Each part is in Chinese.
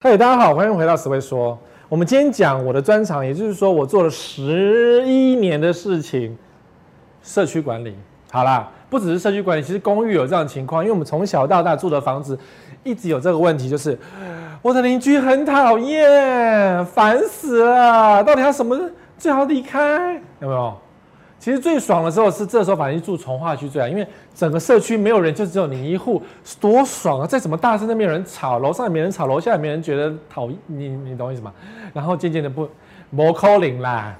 嗨，大家好，欢迎回到十位说。我们今天讲我的专长，也就是说我做了十一年的事情，社区管理。好啦，不只是社区管理，其实公寓有这样情况，因为我们从小到大住的房子一直有这个问题，就是我的邻居很讨厌，烦死了，到底要什么最好离开？有没有？其实最爽的时候是这时候，反正住从化区最好，因为整个社区没有人，就只有你一户，多爽啊！再怎么大声都没有人吵，楼上也没人吵，楼下也没人觉得讨厌你，你懂我意思吗？然后渐渐的不，colling 啦，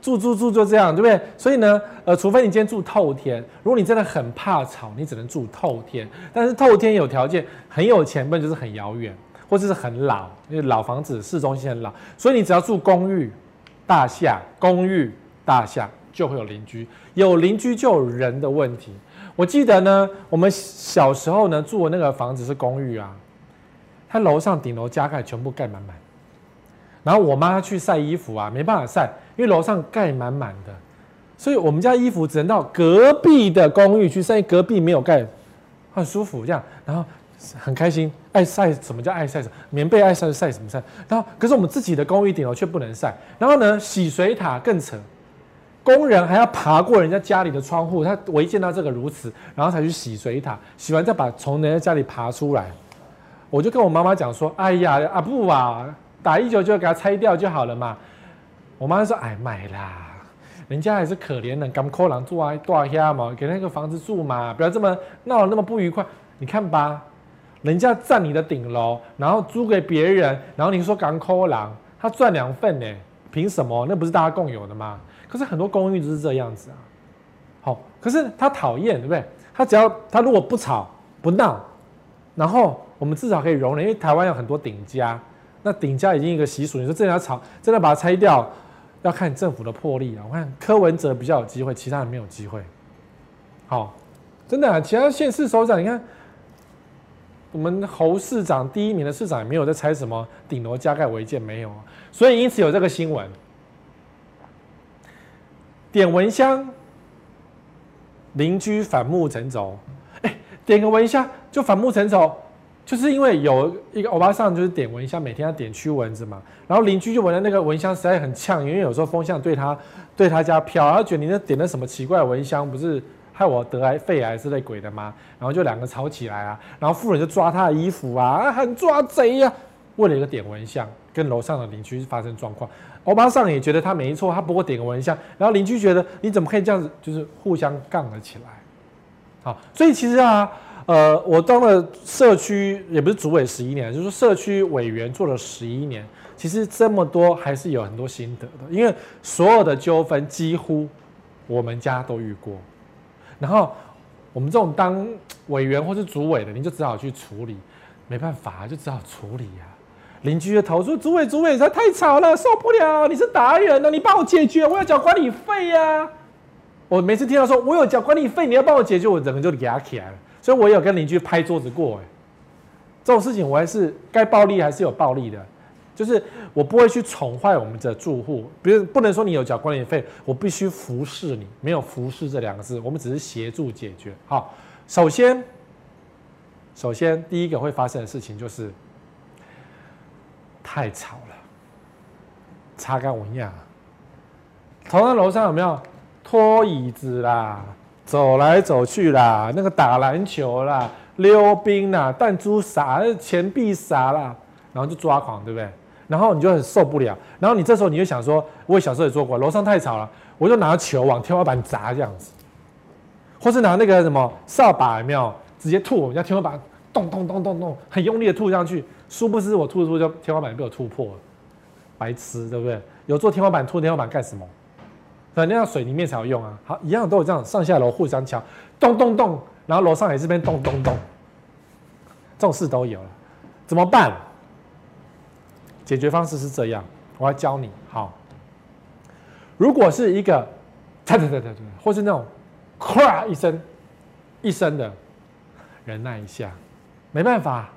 住住住就这样，对不对？所以呢，呃，除非你今天住透天，如果你真的很怕吵，你只能住透天。但是透天有条件，很有钱，不就是很遥远，或者是很老，因为老房子市中心很老，所以你只要住公寓、大厦、公寓。大厦就会有邻居，有邻居就有人的问题。我记得呢，我们小时候呢住的那个房子是公寓啊，它楼上顶楼加盖全部盖满满，然后我妈去晒衣服啊，没办法晒，因为楼上盖满满的，所以我们家衣服只能到隔壁的公寓去晒，隔壁没有盖，很舒服这样，然后很开心，爱晒什么叫爱晒什么，棉被爱晒就晒什么晒，然后可是我们自己的公寓顶楼却不能晒，然后呢洗水塔更扯。工人还要爬过人家家里的窗户，他我一见到这个如此，然后才去洗水塔，洗完再把从人家家里爬出来。我就跟我妈妈讲说：“哎呀，阿不啊，打一九九给他拆掉就好了嘛。”我妈说：“哎，买啦，人家还是可怜的，甘苦人住啊，住下嘛，给那个房子住嘛，不要这么闹那么不愉快。你看吧，人家占你的顶楼，然后租给别人，然后你说甘苦人，他赚两份呢，凭什么？那不是大家共有的吗？”可是很多公寓都是这样子啊，好，可是他讨厌，对不对？他只要他如果不吵不闹，然后我们至少可以容忍，因为台湾有很多顶加，那顶加已经一个习俗，你说真的要吵，真的把它拆掉，要看政府的魄力啊。我看柯文哲比较有机会，其他人没有机会。好，真的啊，其他县市首长，你看我们侯市长第一名的市长也没有在拆什么顶楼加盖违建，没有啊，所以因此有这个新闻。点蚊香，邻居反目成仇。哎，点个蚊香就反目成仇，就是因为有一个欧巴桑就是点蚊香，每天要点驱蚊子嘛。然后邻居就闻到那个蚊香实在很呛，因为有时候风向对他对他家飘，他觉得你那点的什么奇怪的蚊香，不是害我得癌肺癌之类鬼的吗？然后就两个吵起来啊。然后妇人就抓他的衣服啊，很抓贼呀、啊。为了一个点蚊香，跟楼上的邻居发生状况。欧巴桑也觉得他没错，他不过点个蚊香，然后邻居觉得你怎么可以这样子，就是互相杠了起来。好，所以其实啊，呃，我当了社区也不是主委十一年，就是社区委员做了十一年，其实这么多还是有很多心得的，因为所有的纠纷几乎我们家都遇过。然后我们这种当委员或是主委的，你就只好去处理，没办法，就只好处理呀、邻居的投诉，主委主委，他太吵了，受不了。你是达人呢，你帮我解决，我要缴管理费呀、啊。我每次听到说我有缴管理费，你要帮我解决，我整个就给他起来了。所以我有跟邻居拍桌子过，哎，这种事情我还是该暴力还是有暴力的，就是我不会去宠坏我们的住户，比如不能说你有缴管理费，我必须服侍你，没有服侍这两个字，我们只是协助解决。好，首先，首先第一个会发生的事情就是。太吵了，擦干蚊帐。同样楼上有没有？拖椅子啦，走来走去啦，那个打篮球啦，溜冰啦，弹珠撒钱币啥啦，然后就抓狂，对不对？然后你就很受不了，然后你这时候你就想说，我小时候也做过，楼上太吵了，我就拿球往天花板砸这样子，或是拿那个什么扫把有没有，直接吐我们家天花板，咚咚咚咚咚，很用力的吐上去。殊不知我吐出就天花板被我吐破了，白痴对不对？有做天花板吐天花板干什么？反正要水泥面才有用啊。好，一样都有这样上下楼互相敲，咚咚咚，然后楼上也是边咚咚咚，这种事都有了，怎么办？解决方式是这样，我要教你。好，如果是一个，对对对对对，或是那种，咵一声，一声的，忍耐一下，没办法。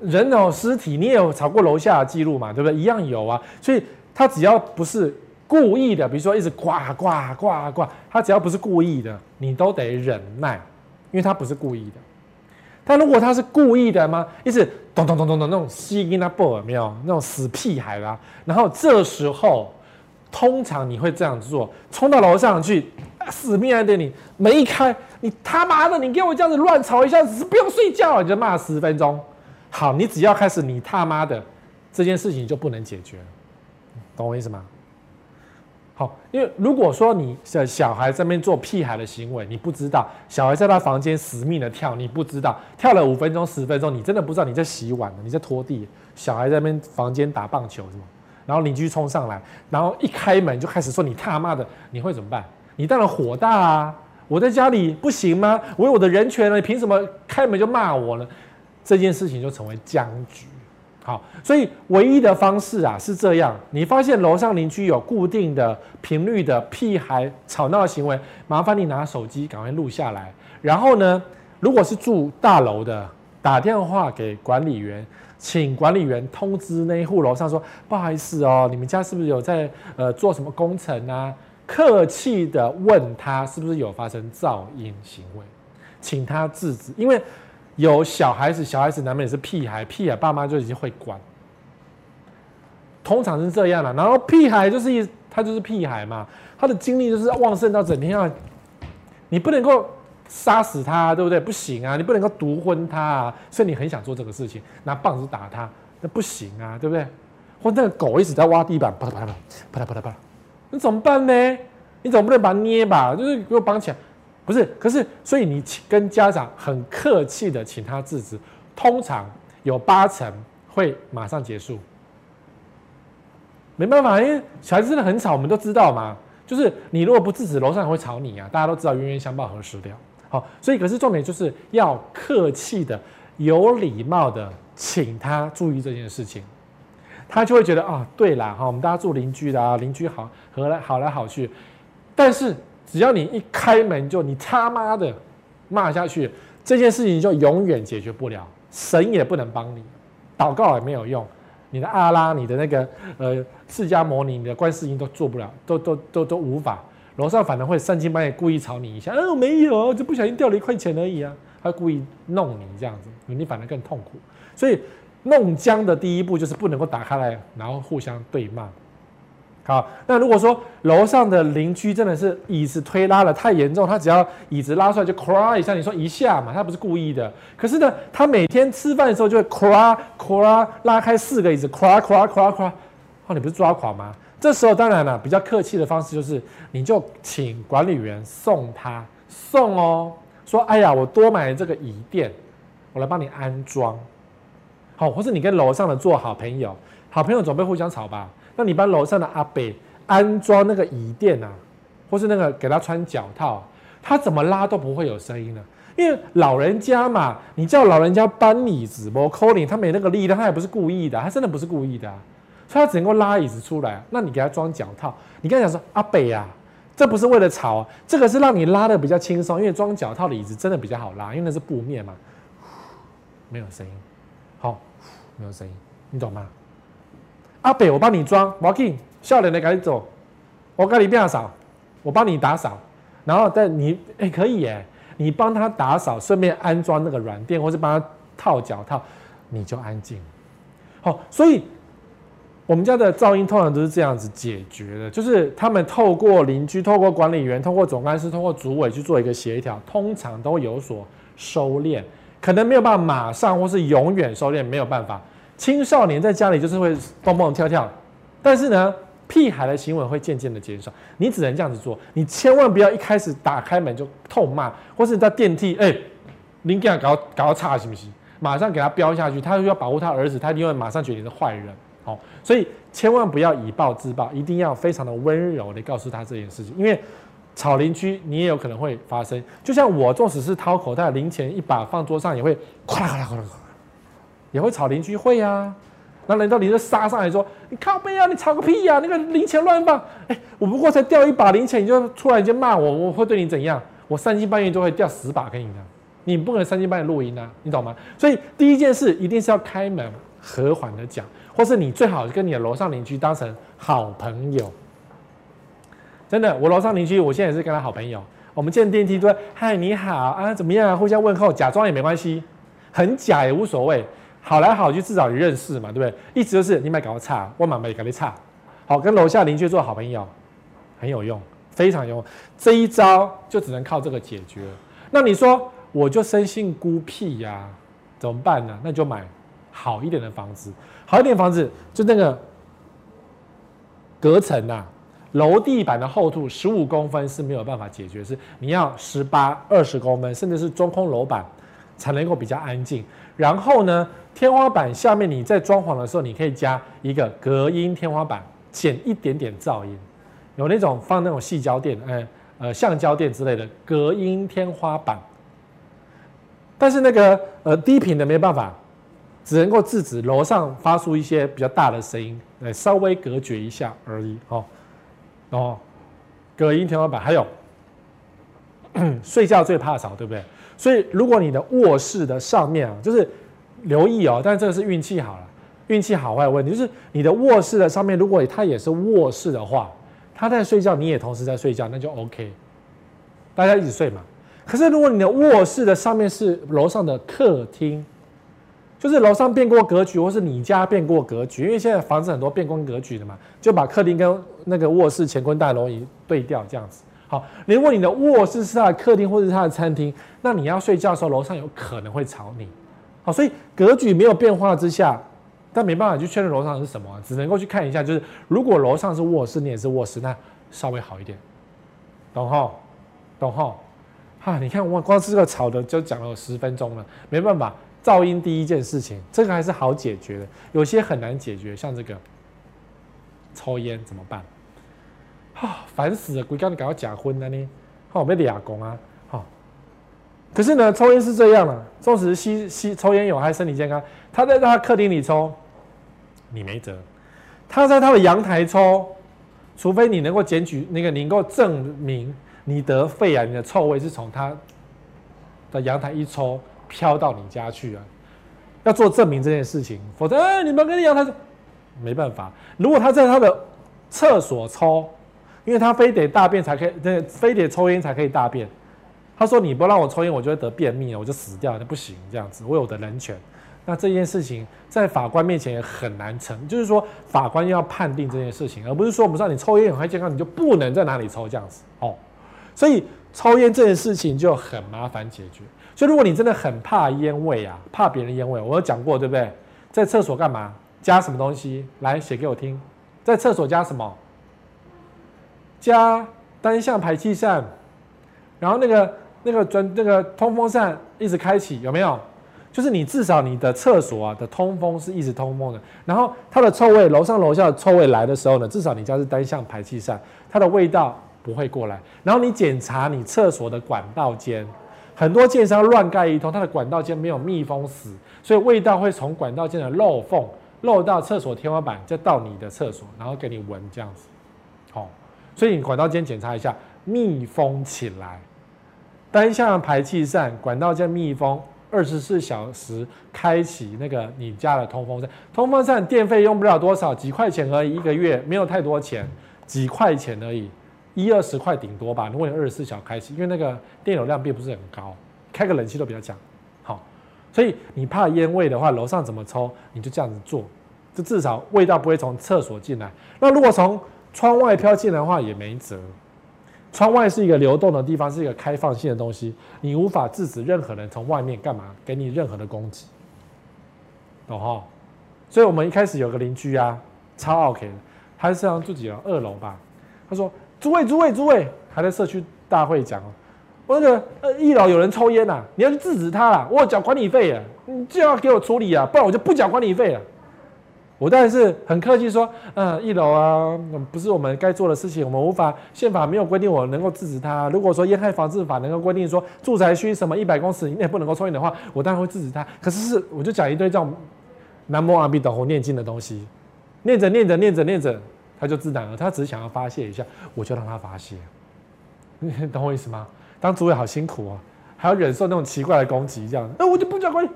人有尸体，你也有吵过楼下的记录嘛？对不对？一样有啊。所以他只要不是故意的，比如说一直呱呱呱呱，他只要不是故意的，你都得忍耐，因为他不是故意的。但如果他是故意的吗？一直咚咚咚咚咚那种吸音那波有没有那种死屁孩啦？然后这时候，通常你会这样做，冲到楼上去，死命的你门一开，你他妈的，你给我这样子乱吵一下子，不用睡觉，你就骂十分钟。好，你只要开始你他妈的这件事情就不能解决了，懂我意思吗？好，因为如果说你小小孩在那边做屁孩的行为，你不知道，小孩在他房间死命的跳，你不知道，跳了五分钟、十分钟，你真的不知道你在洗碗，你在拖地，小孩在那边房间打棒球是吗？然后邻居冲上来，然后一开门就开始说你他妈的，你会怎么办？你当然火大啊！我在家里不行吗？我有我的人权了，你凭什么开门就骂我呢？这件事情就成为僵局。好，所以唯一的方式啊是这样：你发现楼上邻居有固定的频率的屁孩吵闹行为，麻烦你拿手机赶快录下来。然后呢，如果是住大楼的，打电话给管理员，请管理员通知那一户楼上说，不好意思哦，你们家是不是有在呃做什么工程啊？客气的问他是不是有发生噪音行为，请他制止，因为。有小孩子，小孩子难免是屁孩，屁孩爸妈就已经会管，通常是这样了。然后屁孩就是一，他就是屁孩嘛，他的精力就是旺盛到整天要，你不能够杀死他，对不对？不行啊，你不能够毒昏他啊，所以你很想做这个事情，拿棒子打他，那不行啊，对不对？或那个狗一直在挖地板，啪啦啪啦啪啦啪啦啪啦，你怎么办呢？你总不能把它捏吧？就是给我绑起来。不是，可是，所以你跟家长很客气的请他制止，通常有八成会马上结束。没办法，因为小孩子真的很吵，我们都知道嘛。就是你如果不制止，楼上也会吵你啊。大家都知道冤冤相报何时了。好，所以可是重点就是要客气的、有礼貌的请他注意这件事情，他就会觉得啊，对啦，哈，我们大家做邻居的啊，邻居好和来好来好去，但是。只要你一开门就你他妈的骂下去，这件事情就永远解决不了，神也不能帮你，祷告也没有用，你的阿拉、你的那个呃释迦牟尼、你的观世音都做不了，都都都都无法。楼上反而会三更半夜故意吵你一下，哎、呃，没有，就不小心掉了一块钱而已啊，他故意弄你这样子，你反而更痛苦。所以弄僵的第一步就是不能够打开来，然后互相对骂。好，那如果说楼上的邻居真的是椅子推拉的太严重，他只要椅子拉出来就咵一下，你说一下嘛，他不是故意的。可是呢，他每天吃饭的时候就会咵咵拉开四个椅子，咵咵咵咵，哦，你不是抓狂吗？这时候当然了，比较客气的方式就是，你就请管理员送他送哦，说哎呀，我多买了这个椅垫，我来帮你安装。好，或是你跟楼上的做好朋友，好朋友总不会互相吵吧？那你帮楼上的阿北安装那个椅垫啊，或是那个给他穿脚套，他怎么拉都不会有声音呢？因为老人家嘛，你叫老人家搬椅子，不抠你，他没那个力量，他也不是故意的，他真的不是故意的，所以他只能够拉椅子出来。那你给他装脚套，你跟他讲说阿北啊，这不是为了吵，这个是让你拉得比较轻松，因为装脚套的椅子真的比较好拉，因为那是布面嘛，没有声音，没有声音，你懂吗？阿北，我帮你装，我给你笑脸的赶紧走，我跟你变扫，我帮你打扫，然后但你哎、可以耶，你帮他打扫，顺便安装那个软垫，或是帮他套脚套，你就安静。好，所以我们家的噪音通常都是这样子解决的，就是他们透过邻居、透过管理员、透过总干事、透过组委去做一个协调，通常都有所收敛，可能没有办法马上或是永远收敛，没有办法。青少年在家里就是会蹦蹦跳跳，但是呢，屁孩的行为会渐渐的减少。你只能这样子做，你千万不要一开始打开门就痛骂，或是你在电梯，哎、欸，你给他搞搞差行不行？马上给他飙下去，他就要保护他儿子，他一定会马上觉得你是坏人。好，所以千万不要以暴制暴，一定要非常的温柔的告诉他这件事情，因为吵邻居你也有可能会发生。就像我纵使是掏口袋零钱一把放桌上，也会哗啦哗啦哗啦哗啦。也会吵邻居会啊，那难道你就杀上来说你靠北啊，你吵个屁呀、啊，那个零钱乱放，哎，我不过才掉一把零钱，你就突然间骂我，我会对你怎样？我三更半夜就会掉十把给你的，你不可能三更半夜录音啊，你懂吗？所以第一件事一定是要开门和缓的讲，或是你最好跟你的楼上邻居当成好朋友。真的，我楼上邻居，我现在也是跟他好朋友，我们见电梯都嗨你好啊，怎么样？互相问候，假装也没关系。很假也无所谓，好来好去，至少你认识嘛，对不对？一直都是你买搞差，我买没搞你差，好跟楼下邻居做好朋友，很有用，非常有用。这一招就只能靠这个解决。那你说我就生性孤僻呀、怎么办呢？那就买好一点的房子，好一点的房子就那个隔层啊。楼地板的厚度十五公分是没有办法解决，是你要十八、二十公分，甚至是中空楼板才能够比较安静。然后呢，天花板下面你在装潢的时候，你可以加一个隔音天花板，减一点点噪音。有那种放那种细胶垫，呃呃橡胶垫之类的隔音天花板。但是那个呃低频的没办法，只能够制止楼上发出一些比较大的声音，来稍微隔绝一下而已，哦。哦，隔音天花板，还有 睡觉最怕吵，对不对？所以如果你的卧室的上面啊，就是留意哦，但这个是运气好了，运气好坏问题，就是你的卧室的上面，如果它也是卧室的话，他在睡觉，你也同时在睡觉，那就 OK，大家一起睡嘛。可是如果你的卧室的上面是楼上的客厅。就是楼上变过格局，或是你家变过格局，因为现在房子很多变过格局的嘛，就把客厅跟那个卧室乾坤大挪移对调这样子。好，如果你的卧室是他的客厅或者是他的餐厅，那你要睡觉的时候，楼上有可能会吵你。好，所以格局没有变化之下，但没办法去确认楼上是什么，只能够去看一下，就是如果楼上是卧室，你也是卧室，那稍微好一点，懂哈？懂哈？哈，你看我光是这个吵的就讲了十分钟了，没办法。噪音第一件事情，这个还是好解决的。有些很难解决，像这个抽烟怎么办？啊，烦死了！鬼叫你赶快假婚了呢？好，我被俩公啊！好，可是呢，抽烟是这样的，纵使吸吸抽烟有害身体健康，他在他客厅里抽，你没辙；他在他的阳台抽，除非你能够检举那个，你能够证明你得肺癌，你的臭味是从他的阳台一抽。飘到你家去啊！要做证明这件事情，否则，你们跟你讲，他没办法。如果他在他的厕所抽，因为他非得大便才可以，那非得抽烟才可以大便。他说：“你不让我抽烟，我就会得便秘啊，我就死掉，那不行。”这样子，我有的人权。那这件事情在法官面前也很难成，就是说法官要判定这件事情，而不是说我们说你抽烟很害健康，你就不能在哪里抽这样子哦。所以抽烟这件事情就很麻烦解决。所以，如果你真的很怕烟味啊，怕别人烟味，我有讲过，对不对？在厕所干嘛？加什么东西？来写给我听。在厕所加什么？加单向排气扇，然后那个那个转那个通风扇一直开启，有没有？就是你至少你的厕所啊的通风是一直通风的。然后它的臭味，楼上楼下的臭味来的时候呢，至少你家是单向排气扇，它的味道不会过来。然后你检查你厕所的管道间。很多建商乱盖一通，它的管道间没有密封死，所以味道会从管道间的漏缝漏到厕所天花板，再到你的厕所，然后给你闻这样子。好，所以你管道间检查一下，密封起来，单向排气扇管道间密封，二十四小时开启那个你家的通风扇。通风扇电费用不了多少，几块钱而已，一个月没有太多钱，几块钱而已。一二十块顶多吧，如果你二十四小时开启，因为那个电流量并不是很高，开个冷气都比较强。好，所以你怕烟味的话，楼上怎么抽，你就这样子做，就至少味道不会从厕所进来。那如果从窗外飘进来的话，也没辙。窗外是一个流动的地方，是一个开放性的东西，你无法制止任何人从外面干嘛给你任何的攻击，懂哈？所以我们一开始有个邻居啊，超 OK 的，他是上自己的二楼吧，他说。诸位，诸位，诸位，还在社区大会讲哦。我那个呃，一楼有人抽烟呐，你要去制止他啦。我缴管理费啊，你就要给我处理啊，不然我就不缴管理费了。我当然是很客气说，嗯，一楼啊，不是我们该做的事情，我们无法，宪法没有规定我能够制止他。如果说烟害防治法能够规定说住宅区什么一百公尺以内不能够抽烟的话，我当然会制止他。可是是我就讲一堆这种南无阿弥陀佛念经的东西，念着念着念着念着。他就自然了，他只是想要发泄一下，我就让他发泄。你 懂我意思吗？当主委好辛苦啊，还要忍受那种奇怪的攻击，这样，那我就不缴管理。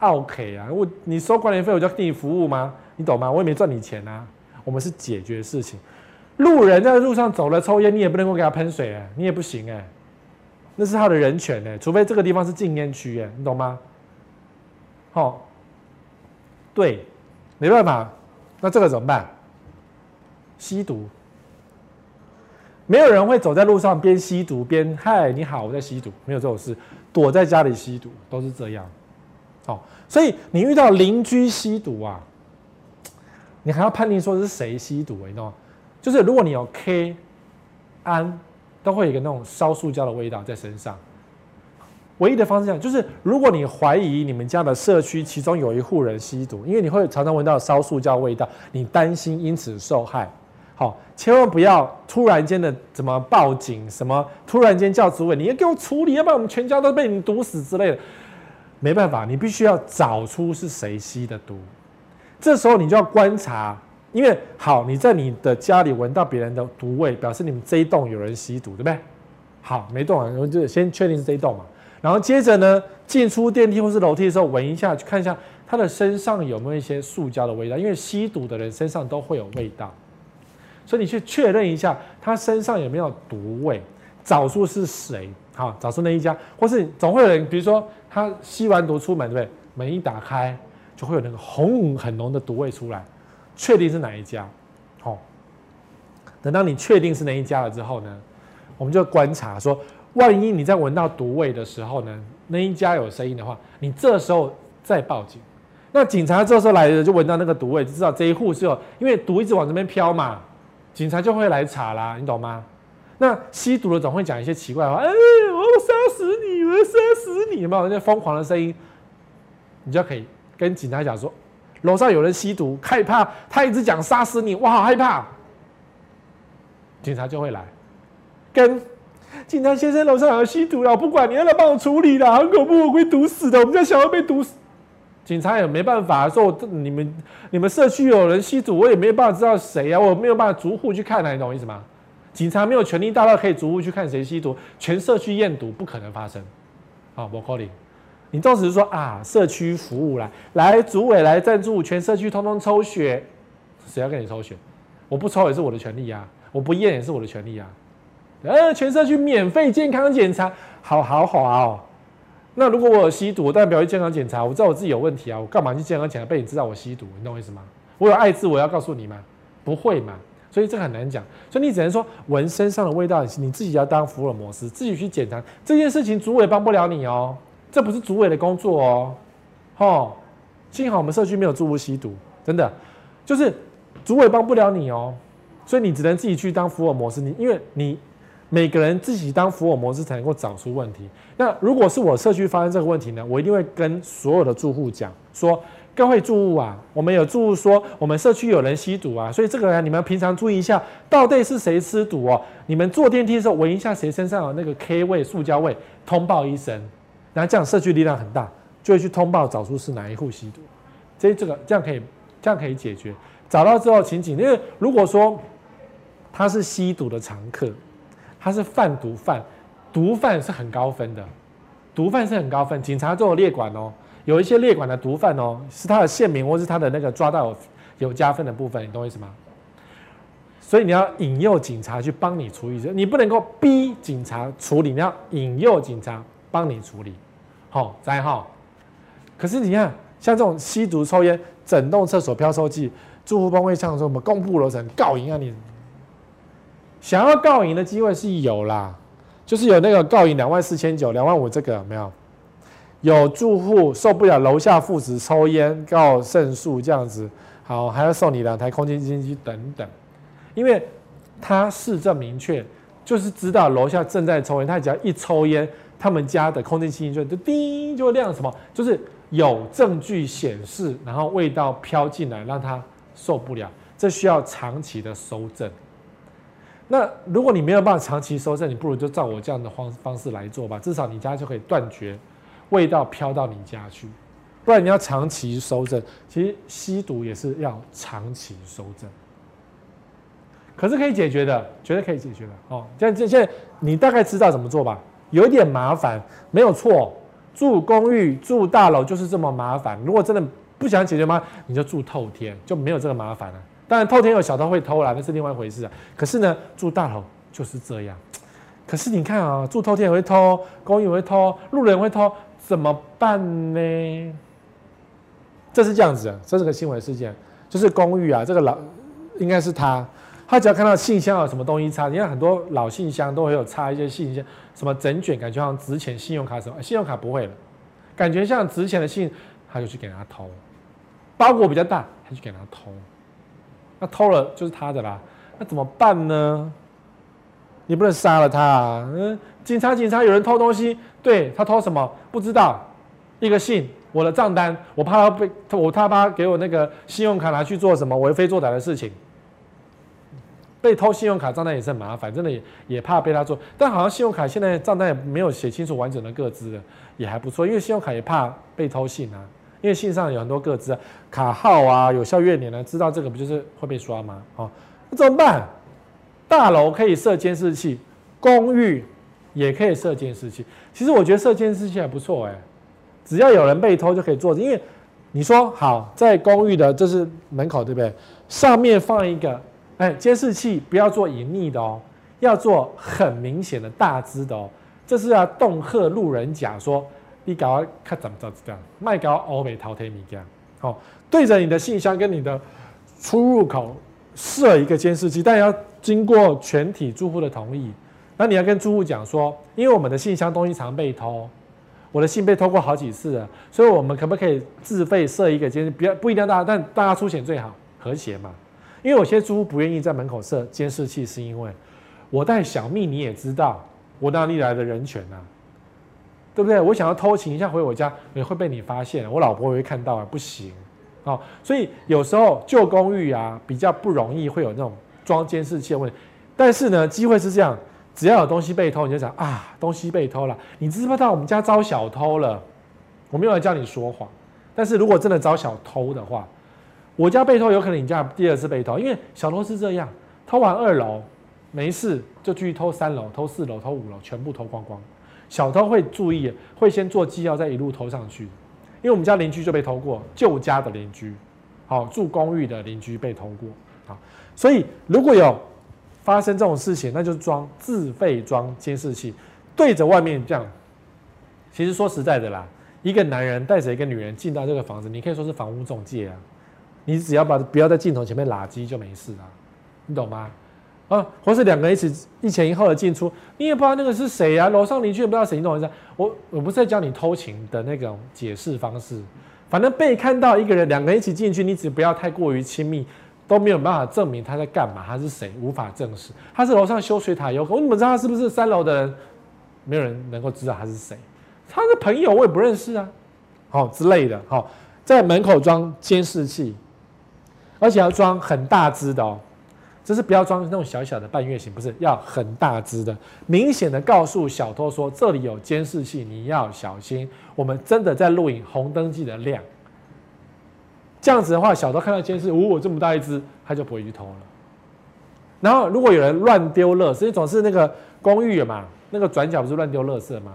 OK 啊，我你收管理费，我就要给你服务吗？你懂吗？我也没赚你钱啊。我们是解决事情。路人在路上走了抽烟，你也不能够给他喷水哎，你也不行哎，那是他的人权哎，除非这个地方是禁烟区哎，你懂吗？哦，对，没办法，那这个怎么办？吸毒，没有人会走在路上边吸毒边嗨，你好，我在吸毒，没有这种事，躲在家里吸毒都是这样。哦，所以你遇到邻居吸毒啊，你还要判定说是谁吸毒，你知道吗？就是如果你有 K、安，都会有个那种烧塑胶的味道在身上。唯一的方式讲就是，如果你怀疑你们家的社区其中有一户人吸毒，因为你会常常闻到烧塑胶味道，你担心因此受害，好，千万不要突然间的怎么报警，什么突然间叫主委，你要给我处理，要不然我们全家都被你毒死之类的。没办法，你必须要找出是谁吸的毒，这时候你就要观察，因为好，你在你的家里闻到别人的毒味，表示你们这一栋有人吸毒，对不对？好，没动啊，我就先确定是这一栋嘛。然后接着呢，进出电梯或是楼梯的时候，闻一下，去看一下他的身上有没有一些塑胶的味道，因为吸毒的人身上都会有味道，所以你去确认一下他身上有没有毒味，找出是谁，好，找出那一家，或是总会有人，比如说他吸完毒出门，对不对？门一打开，就会有那个红很浓的毒味出来，确定是哪一家，好，等到你确定是哪一家了之后呢，我们就观察说。万一你在闻到毒味的时候呢，那一家有声音的话，你这时候再报警。那警察这时候来了，就闻到那个毒味，就知道这一户是有，因为毒一直往这边飘嘛，警察就会来查啦，你懂吗？那吸毒的总会讲一些奇怪的话，哎，我要杀死你，我要杀死你，有没有那疯狂的声音？你就可以跟警察讲说，楼上有人吸毒，害怕，他一直讲杀死你，我好害怕。警察就会来跟。警察先生，楼上有人吸毒了，我不管，你要来帮我处理啦，很恐怖，我会毒死的。我们家小孩被毒死，警察也没办法说，你们你们社区有人吸毒，我也没有办法知道谁啊，我没有办法逐户去看，你懂我意思吗？警察没有权力大到可以逐户去看谁吸毒，全社区验毒不可能发生。好，我靠你，你到时说啊，社区服务来，来组委来赞助，全社区通通抽血，谁要跟你抽血？我不抽也是我的权利啊，我不验也是我的权利啊。呃，全社区免费健康检查，好豪华哦。那如果我有吸毒，我代表去健康检查。我知道我自己有问题啊，我干嘛去健康检查？被你知道我吸毒，你懂我意思吗？我有艾滋，我要告诉你吗？不会嘛。所以这个很难讲。所以你只能说闻身上的味道，你自己要当福尔摩斯，自己去检查这件事情。主委帮不了你哦，这不是主委的工作哦。哦，幸好我们社区没有住户吸毒，真的就是主委帮不了你哦。所以你只能自己去当福尔摩斯，你因为你。每个人自己当福尔摩斯才能够找出问题。那如果是我社区发生这个问题呢？我一定会跟所有的住户讲说：各位住户啊，我们有住户说我们社区有人吸毒啊，所以这个人你们平常注意一下，到底是谁吃毒哦？你们坐电梯的时候闻一下谁身上有那个 K 味、塑胶味，通报一声。然后这样社区力量很大，就会去通报找出是哪一户吸毒。这这个这样可以这样可以解决。找到之后请警，因为如果说他是吸毒的常客。他是贩毒犯，毒贩是很高分的，毒贩是很高分。警察都有列管哦，有一些列管的毒贩哦，是他的县民或是他的那个抓到有有加分的部分，你懂我意思吗？所以你要引诱警察去帮你处理，你不能够逼警察处理，你要引诱警察帮你处理。好，再好。可是你看，像这种吸毒、抽烟、整栋厕所飘臭剂，住户帮会唱说我们公布楼层告赢啊你。想要告赢的机会是有啦，就是有那个告赢两万四千九、两万五这个有没有？有住户受不了楼下父子抽烟告胜诉这样子，好，还要送你两台空气清新机等等，因为他事证明确，就是知道楼下正在抽烟，他只要一抽烟，他们家的空气清新就叮就亮什么，就是有证据显示，然后味道飘进来让他受不了，这需要长期的搜证。那如果你没有办法长期收证，你不如就照我这样的方方式来做吧，至少你家就可以断绝味道飘到你家去。不然你要长期收证，其实吸毒也是要长期收证。可是可以解决的，绝对可以解决的哦。现在现在你大概知道怎么做吧？有点麻烦，没有错。住公寓、住大楼就是这么麻烦。如果真的不想解决吗？你就住透天，就没有这个麻烦了。当然，偷天有小偷会偷啦，那是另外一回事啊。可是呢，住大楼就是这样。可是你看啊，住偷天也会偷，公寓也会偷，路人也会偷，怎么办呢？这是这样子的，这是个新闻事件，就是公寓啊，这个老应该是他，他只要看到信箱有什么东西插，你看很多老信箱都会有插一些信箱，什么整卷，感觉好像值钱，信用卡什么，信用卡不会了，感觉像值钱的信，他就去给他偷，包裹比较大，他就给他偷，那偷了就是他的啦，那怎么办呢？你不能杀了他啊！嗯，警察，警察，有人偷东西，对，他偷什么？不知道，一个信。我的账单，我怕他被我他怕他给我那个信用卡拿去做什么为非作歹的事情，被偷信用卡账单也是很麻烦，真的也也怕被他做。但好像信用卡现在账单也没有写清楚完整的个资的，也还不错。因为信用卡也怕被偷信啊，因为信上有很多个资啊，卡号啊，有效月年呢，知道这个不就是会被刷吗？哦，那怎么办？大楼可以设监视器，公寓也可以设监视器。其实我觉得设监视器还不错哎。只要有人被偷就可以做，因为你说好在公寓的这是门口对不对？上面放一个哎监视器，不要做隐匿的哦，要做很明显的大只的哦，这是要恫吓路人甲说你搞要看怎么着这样，卖搞欧美淘汰米这样，好对着你的信箱跟你的出入口设一个监视器，但要经过全体住户的同意，那你要跟住户讲说，因为我们的信箱东西常被偷。我的信被偷过好几次了，所以我们可不可以自费设一个监视？不要不一定要大家，但大家出钱最好，和谐嘛。因为有些租户不愿意在门口设监视器，是因为我带小蜜，你也知道我哪里来的人权啊？对不对？我想要偷情一下回我家，也会被你发现，我老婆也会看到啊，不行啊。所以有时候旧公寓啊，比较不容易会有那种装监视器的问，但是呢，机会是这样。只要有东西被偷，你就想啊，东西被偷了。你知不知道我们家招小偷了？我没有来叫你说谎，但是如果真的招小偷的话，我家被偷，有可能你家第二次被偷，因为小偷是这样，偷完二楼没事，就继续偷三楼、偷四楼、偷五楼，全部偷光光。小偷会注意，会先做记号，再一路偷上去。因为我们家邻居就被偷过，旧家的邻居，好住公寓的邻居被偷过，好，所以如果有。发生这种事情，那就装自费装监视器，对着外面这样。其实说实在的啦，一个男人带着一个女人进到这个房子，你可以说是房屋中介啊。你只要把不要在镜头前面拉机就没事啊，你懂吗？啊，或是两个人一起一前一后的进出，你也不知道那个是谁啊，楼上邻居也不知道谁，你懂我？我我不是在教你偷情的那种解释方式，反正被看到一个人两个人一起进去，你只不要太过于亲密。都没有办法证明他在干嘛，他是谁，无法证实。他是楼上修水塔有，我怎么知道他是不是三楼的人？没有人能够知道他是谁。他的朋友我也不认识啊，好之类的。好，在门口装监视器，而且要装很大只的哦，就是不要装那种小小的半月形，不是要很大只的，明显的告诉小偷说这里有监视器，你要小心。我们真的在录影，红灯记得亮。这样子的话，小偷看到监视，呜、哦，这么大一只，他就不会去偷了。然后，如果有人乱丢垃圾，总是那个公寓嘛，那个转角不是乱丢垃圾吗？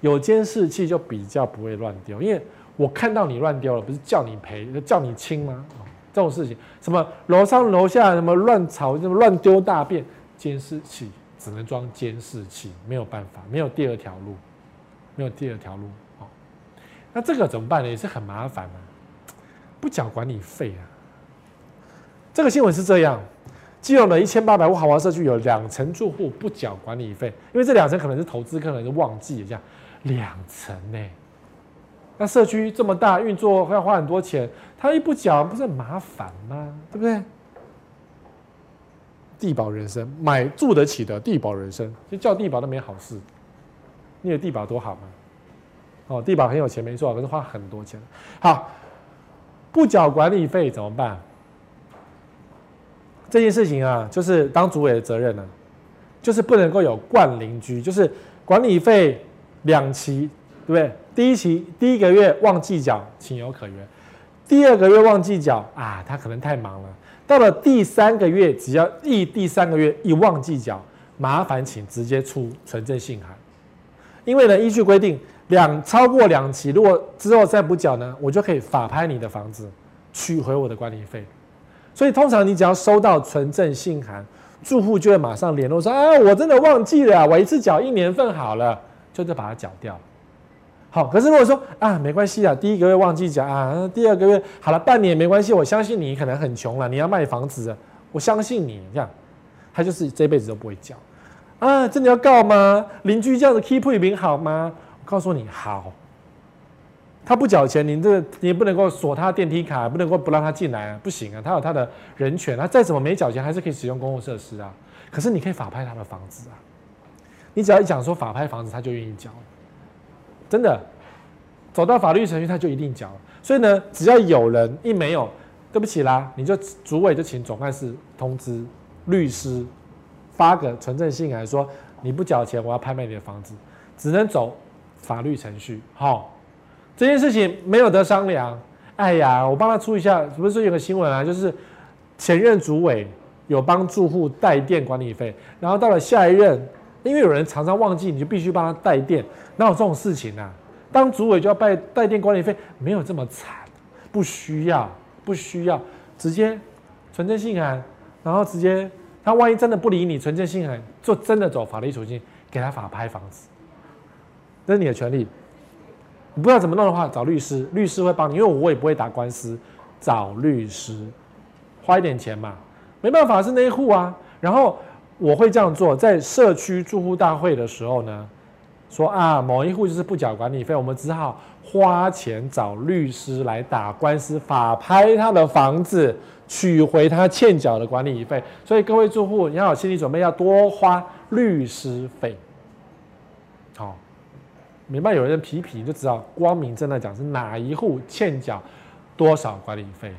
有监视器就比较不会乱丢，因为我看到你乱丢了，不是叫你赔，叫你清吗？这种事情，什么楼上楼下什么乱吵，什么乱丢大便，监视器只能装监视器，没有办法，没有第二条路，没有第二条路。哦，那这个怎么办呢？也是很麻烦的。不缴管理费啊！这个新闻是这样：基隆的一千八百户豪华社区有两层住户不缴管理费，因为这两层可能是投资客，可能是忘记，这样两层呢。那社区这么大，运作要花很多钱，他一不缴，不是很麻烦吗？对不对？地保人生买住得起的地保人生，就叫地保都没好事。你以为帝宝多好吗？哦，地保很有钱没错，可是花很多钱。好。不缴管理费怎么办？这件事情啊，就是当主委的责任了，就是不能够有惯邻居，就是管理费两期，对不对？第一期第一个月忘记缴，情有可原；第二个月忘记缴啊，他可能太忙了。到了第三个月，只要一第三个月一忘记缴，麻烦请直接出存证信函，因为呢，依据规定。两超过两期，如果之后再不缴呢，我就可以法拍你的房子，取回我的管理费。所以通常你只要收到存证信函，住户就会马上联络说：“啊，我真的忘记了，我一次缴一年份好了，就得把它缴掉。”好，可是如果说啊，没关系啊，第一个月忘记缴啊，第二个月好了，半年没关系，我相信你可能很穷了，你要卖房子，我相信你这样，他就是这辈子都不会缴啊，真的要告吗？邻居这样子 keep 一名好吗？我告诉你好，他不缴钱，你这个你不能够锁他电梯卡，不能够不让他进来啊，不行啊，他有他的人权，他再怎么没缴钱还是可以使用公共设施啊，可是你可以法拍他的房子啊，你只要一讲说法拍房子，他就愿意缴。真的走到法律程序，他就一定缴。所以呢，只要有人一没有，对不起啦，你就主委就请总干事通知律师，发个存证信来说你不缴钱，我要拍卖你的房子，只能走法律程序。好，这件事情没有得商量。哎呀，我帮他出一下，不是说有个新闻啊，就是前任主委有帮住户代垫管理费，然后到了下一任。因为有人常常忘记，你就必须帮他代垫，哪有这种事情啊？当主委就要代代垫管理费，没有这么惨，不需要，不需要，直接存证信函，然后直接他万一真的不理你，存证信函就真的走法律途径，给他法拍房子，这是你的权利。你不知道怎么弄的话，找律师，律师会帮你，因为我也不会打官司，找律师，花一点钱嘛，没办法是那一户啊，然后。我会这样做，在社区住户大会的时候呢，说啊，某一户就是不缴管理费，我们只好花钱找律师来打官司，法拍他的房子，取回他欠缴的管理费。所以各位住户，你要有心理准备，要多花律师费。好，明白？有人皮皮就知道，光明正大讲是哪一户欠缴多少管理费。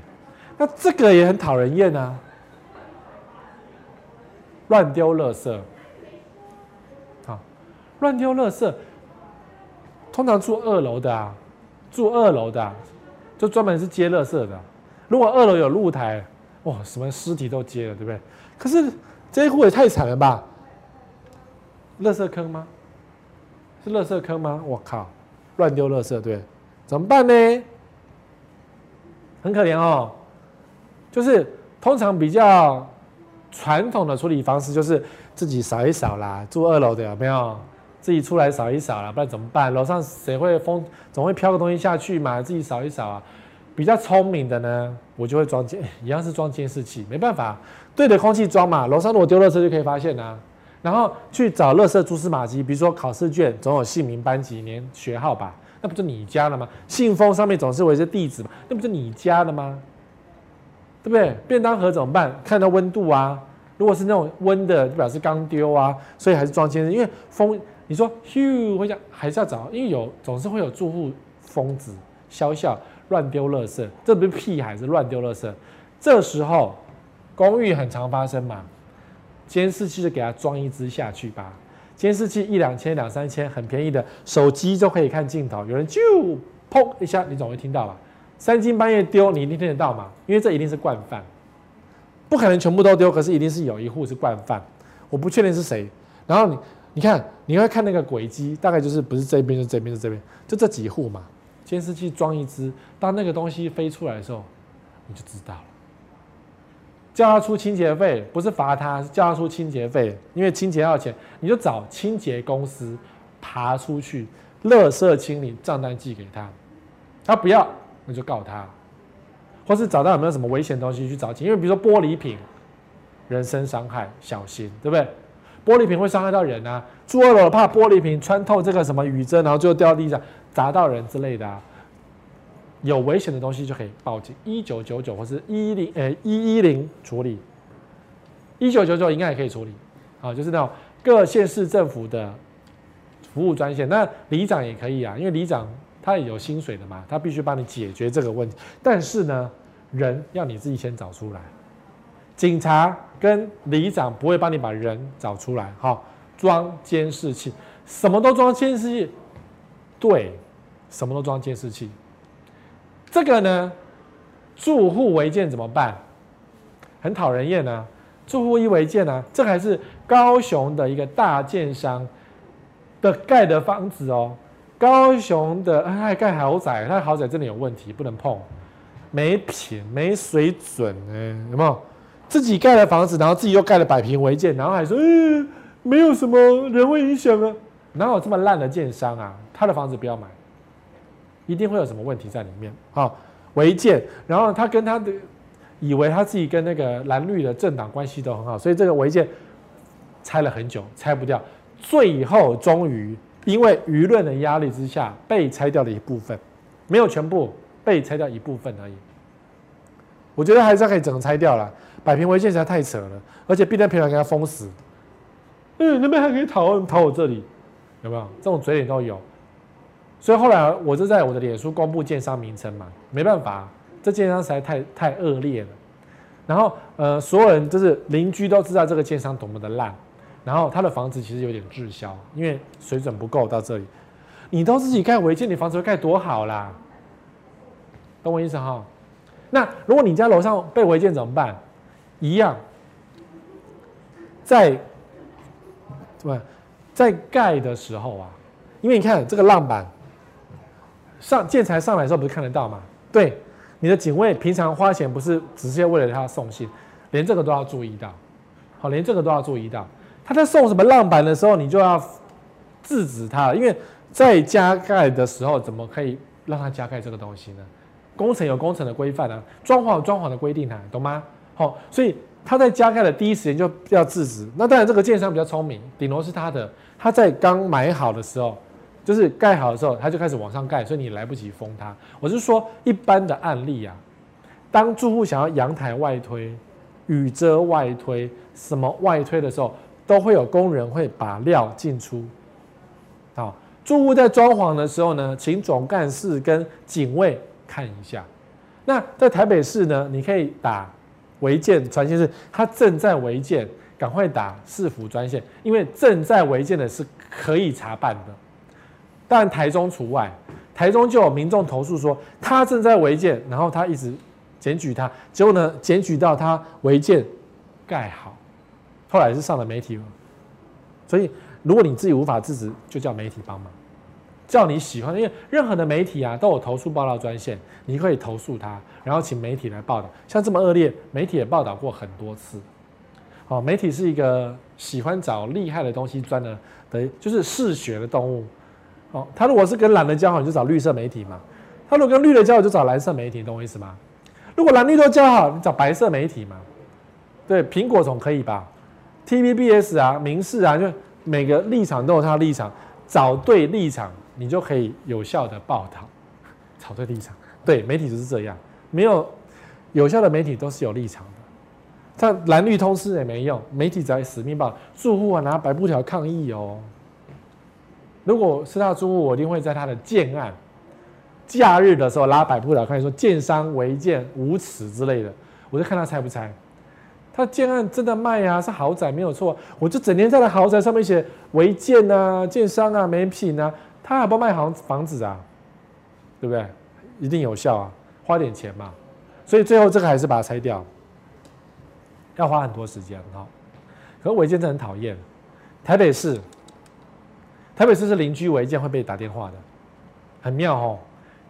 那这个也很讨人厌啊。乱丢垃圾，乱丢垃圾。通常住二楼的啊，住二楼的，就专门是接垃圾的。如果二楼有露台，哇，什么尸体都接了，对不对？可是这一户也太惨了吧？垃圾坑吗？是垃圾坑吗？我靠，乱丢垃圾，对，怎么办呢？很可怜哦，就是通常比较。传统的处理方式就是自己扫一扫啦，住二楼的有没有？自己出来扫一扫啦，不然怎么办？楼上谁会风，总会飘个东西下去嘛，自己扫一扫啊。比较聪明的呢，我就会装监，一样是装监视器，没办法，对着空气装嘛。楼上如果丢垃圾就可以发现啊。然后去找垃圾蛛丝马迹，比如说考试卷总有姓名、班级、年、学号吧，那不就你家了吗？信封上面总是有一些地址嘛，那不就你家的吗？对不对？便当盒怎么办？看到温度啊，如果是那种温的，就表示刚丢啊，所以还是装监视。因为风，你说咻，会讲还是要找，因为有总是会有住户疯子、小小乱丢垃圾，这不是屁孩，是乱丢垃圾。这时候公寓很常发生嘛，监视器就给他装一支下去吧。监视器一两千、两三千，很便宜的，手机就可以看镜头。有人就砰一下，你总会听到吧？三更半夜丢，你一定听得到嘛？因为这一定是惯犯，不可能全部都丢，可是一定是有一户是惯犯。我不确定是谁。然后你你看，你会看那个轨迹，大概就是不是这边就这边就这边，就这几户嘛。监视器装一只，当那个东西飞出来的时候，你就知道了。叫他出清洁费，不是罚他，是叫他出清洁费，因为清洁要钱，你就找清洁公司爬出去，垃圾清理账单寄给他，他不要。那就告他，或是找到有没有什么危险东西去找钱，因为比如说玻璃瓶，人身伤害，小心，对不对？玻璃瓶会伤害到人啊，住二楼怕玻璃瓶穿透这个什么雨遮，然后就掉地上砸到人之类的啊，有危险的东西就可以报警，一九九九或是一一零，呃，一一零处理，一九九九应该也可以处理，啊，就是那种各县市政府的服务专线，那里长也可以啊，因为里长。他也有薪水的嘛，他必须帮你解决这个问题。但是呢，人要你自己先找出来。警察跟里长不会帮你把人找出来。哈，装监视器，什么都装监视器。对，什么都装监视器。这个呢，住户违建怎么办？很讨人厌啊！住户一违建呢，这还是高雄的一个大建商的盖的房子哦。高雄的爱盖豪宅，那豪宅真的有问题，不能碰，没品、没水准，哎，有没有？自己盖了房子，然后自己又盖了百平违建，然后还说，嗯、没有什么人为影响啊？哪有这么烂的建商啊？他的房子不要买，一定会有什么问题在里面。好，违建，然后他跟他的以为他自己跟那个蓝绿的政党关系都很好，所以这个违建拆了很久，拆不掉，最后终于因为舆论的压力之下被拆掉了一部分，没有全部被拆掉一部分而已。我觉得还是可以整个拆掉了，摆平违建实在太扯了，而且避难平台给他封死。嗯，那边还可以逃逃我这里，有没有这种嘴脸都有？所以后来我就在我的脸书公布建商名称嘛，没办法，这建商实在太太恶劣了。然后呃，所有人就是邻居都知道这个建商多么的烂，然后他的房子其实有点滞销，因为水准不够到这里。你都自己盖违建，你房子会盖多好啦？懂我意思哈？那如果你家楼上被违建怎么办？一样，在对，在盖的时候啊，因为你看这个浪板上建材上来的时候不是看得到吗？对，你的警卫平常花钱不是直接为了他送信，连这个都要注意到，好，连这个都要注意到。他在送什么浪板的时候，你就要制止他，因为在加盖的时候，怎么可以让他加盖这个东西呢？工程有工程的规范啊，装潢有装潢的规定啊，懂吗？好，所以他在加盖的第一时间就要制止。那当然，这个建商比较聪明，顶楼是他的，他在刚买好的时候，就是盖好的时候，他就开始往上盖，所以你来不及封它。我是说，一般的案例啊，当住户想要阳台外推、雨遮外推、什么外推的时候，都会有工人会把料进出。好，住户在装潢的时候呢，请总干事跟警卫。看一下，那在台北市呢？你可以打违建传线是，他正在违建，赶快打市府专线，因为正在违建的是可以查办的。但台中除外，台中就有民众投诉说他正在违建，然后他一直检举他，结果呢检举到他违建盖好，后来是上了媒体了。所以如果你自己无法制止，就叫媒体帮忙。叫你喜欢，因为任何的媒体啊都有投诉报道专线，你可以投诉他，然后请媒体来报道。像这么恶劣，媒体也报道过很多次。好，媒体是一个喜欢找厉害的东西钻的的，就是嗜血的动物。哦，他如果是跟蓝的交好，你就找绿色媒体嘛；他如果跟绿的交好，就找蓝色媒体，懂我意思吗？如果蓝绿都交好，你找白色媒体嘛。对，苹果总可以吧？TVBS 啊，明视啊，就每个立场都有他的立场，找对立场。你就可以有效的报道，炒对立场。对，媒体就是这样，没有有效的媒体都是有立场的。像蓝绿通吃也没用，媒体只要死命报，住户啊拿白布条抗议哦。如果是他的住户，我一定会在他的建案假日的时候拉白布条，看说建商违建无耻之类的，我就看他拆不拆。他建案真的卖啊，是豪宅没有错，我就整天在那豪宅上面写违建啊、建商啊、没品啊。他还不卖房房子啊，对不对？一定有效啊，花点钱嘛。所以最后这个还是把它拆掉，要花很多时间哈。可是违建真的很讨厌。台北市，台北市是邻居违建会被打电话的，很妙哦。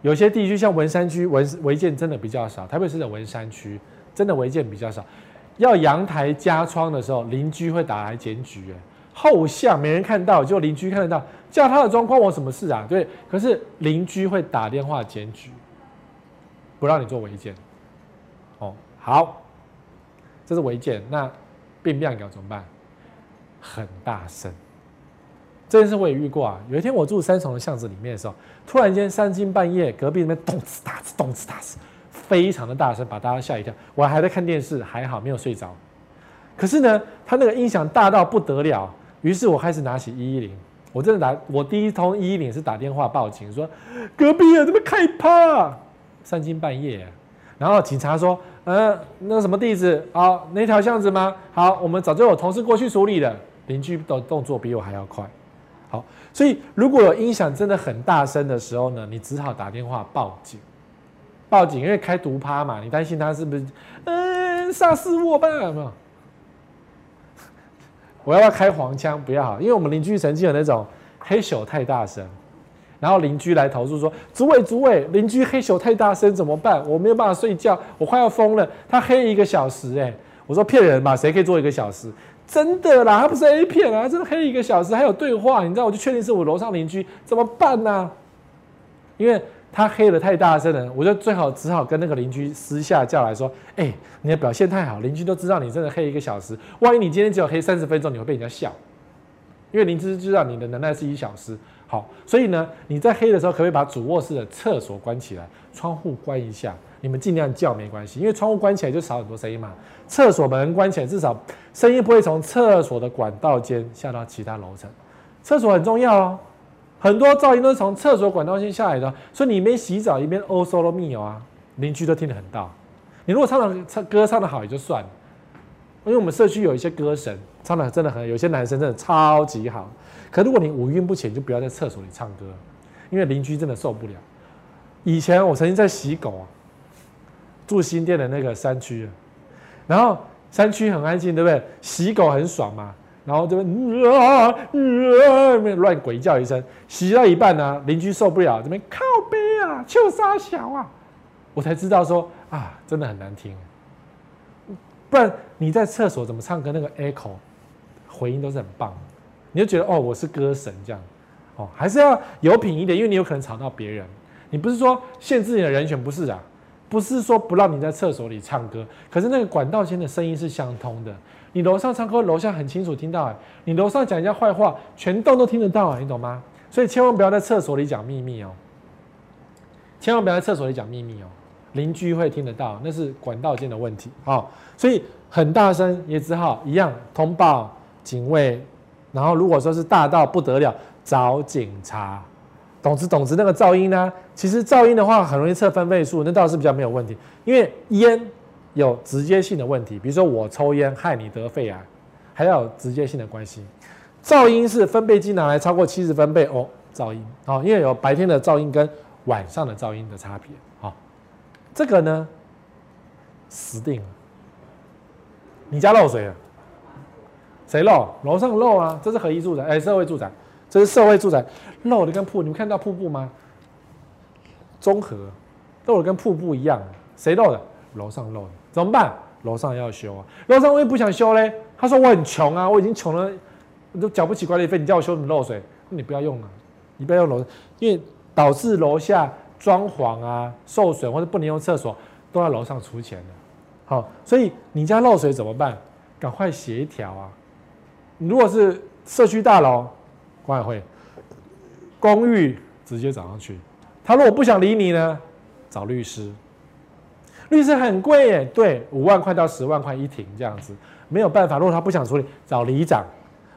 有些地区像文山区文违建真的比较少，台北市的文山区真的违建比较少。要阳台加窗的时候，邻居会打来检举，后巷没人看到，就邻居看得到。叫他的装关我什么事啊？对，可是邻居会打电话检举，不让你做违建。哦，好，这是违建。那变变要怎么办？很大声。这件事我也遇过啊。有一天我住三重的巷子里面的时候，突然间三更半夜，隔壁那边咚哧打哧咚哧打哧，非常的大声，把大家吓一跳。我还在看电视，还好没有睡着。可是呢，他那个音响大到不得了，于是我开始拿起一一零。我真的打，我第一通一一零是打电话报警，说隔壁啊，怎么开趴？三更半夜，然后警察说，嗯，那什么地址？好，那条巷子吗？好，我们早就有同事过去处理了。邻居的动作比我还要快。好，所以如果有音响真的很大声的时候呢，你只好打电话报警。报警，因为开毒趴嘛，你担心他是不是嗯杀死我吧？有没有？我要不要开黄腔？不要，因为我们邻居曾经有那种嘿咻太大声，然后邻居来投诉说：“主委，主委，邻居嘿咻太大声怎么办？我没有办法睡觉，我快要疯了。他黑一个小时，哎，我说骗人吧，谁可以做一个小时？真的啦，他不是 A 片啊，真的黑一个小时，还有对话，你知道，我就确定是我楼上邻居，怎么办呢？因为他黑的太大声了，我就最好只好跟那个邻居私下叫来说：“哎、你的表现太好，邻居都知道你真的黑一个小时。万一你今天只有黑三十分钟，你会被人家笑，因为邻居知道你的能耐是一小时。好，所以呢，你在黑的时候，可不可以把主卧室的厕所关起来，窗户关一下？你们尽量叫没关系，因为窗户关起来就少很多声音嘛。厕所门关起来，至少声音不会从厕所的管道间下到其他楼层。厕所很重要哦。”很多噪音都是从厕所管道线下来的，所以你一边洗澡一边哦 solo mio 啊，邻居都听得很到。你如果唱的唱歌唱得好也就算了，因为我们社区有一些歌神唱的真的很，有些男生真的超级好。可如果你五音不全，就不要在厕所里唱歌，因为邻居真的受不了。以前我曾经在洗狗啊，住新店的那个山区，然后山区很安静，对不对？洗狗很爽嘛。然后这边啊啊，乱鬼叫一声，洗到一半呢，邻居受不了，这边靠背啊，臭沙小啊，我才知道说啊，真的很难听。不然你在厕所怎么唱歌？那个 echo 回音都是很棒，你就觉得哦，我是歌神这样，哦，还是要有品一点，因为你有可能吵到别人。你不是说限制你的人选，不是啊，不是说不让你在厕所里唱歌，可是那个管道间的声音是相通的。你楼上唱歌，楼下很清楚听到哎。你楼上讲人家坏话，全栋都听得到啊，你懂吗？所以千万不要在厕所里讲秘密哦。千万不要在厕所里讲秘密哦，邻居会听得到，那是管道间的问题啊。所以很大声也只好一样通报警卫，然后如果说是大到不得了，找警察。总之总之那个噪音呢，其实噪音的话很容易测分贝数，那倒是比较没有问题，因为烟。有直接性的问题，比如说我抽烟害你得肺癌，还要有直接性的关系。噪音是分贝机拿来超过七十分贝哦，噪音啊，因为有白天的噪音跟晚上的噪音的差别啊。这个呢，死定了。你家漏水了？谁漏？楼上漏啊！这是合一住宅，哎，社会住宅，这是社会住宅，漏的跟瀑，你们看到瀑布吗？综合漏的跟瀑布一样，谁漏的？楼上漏的。怎么办？楼上要修啊！楼上我也不想修嘞。他说我很穷啊，我已经穷了，都缴不起管理费。你叫我修什么漏水？你不要用啊，你不要用楼，因为导致楼下装潢啊受损或者不能用厕所，都要楼上出钱的。好，所以你家漏水怎么办？赶快协调啊！如果是社区大楼，管委会、公寓直接找上去。他如果不想理你呢，找律师。律师很贵耶，对，五万块到十万块一庭这样子，没有办法。如果他不想处理，找里长。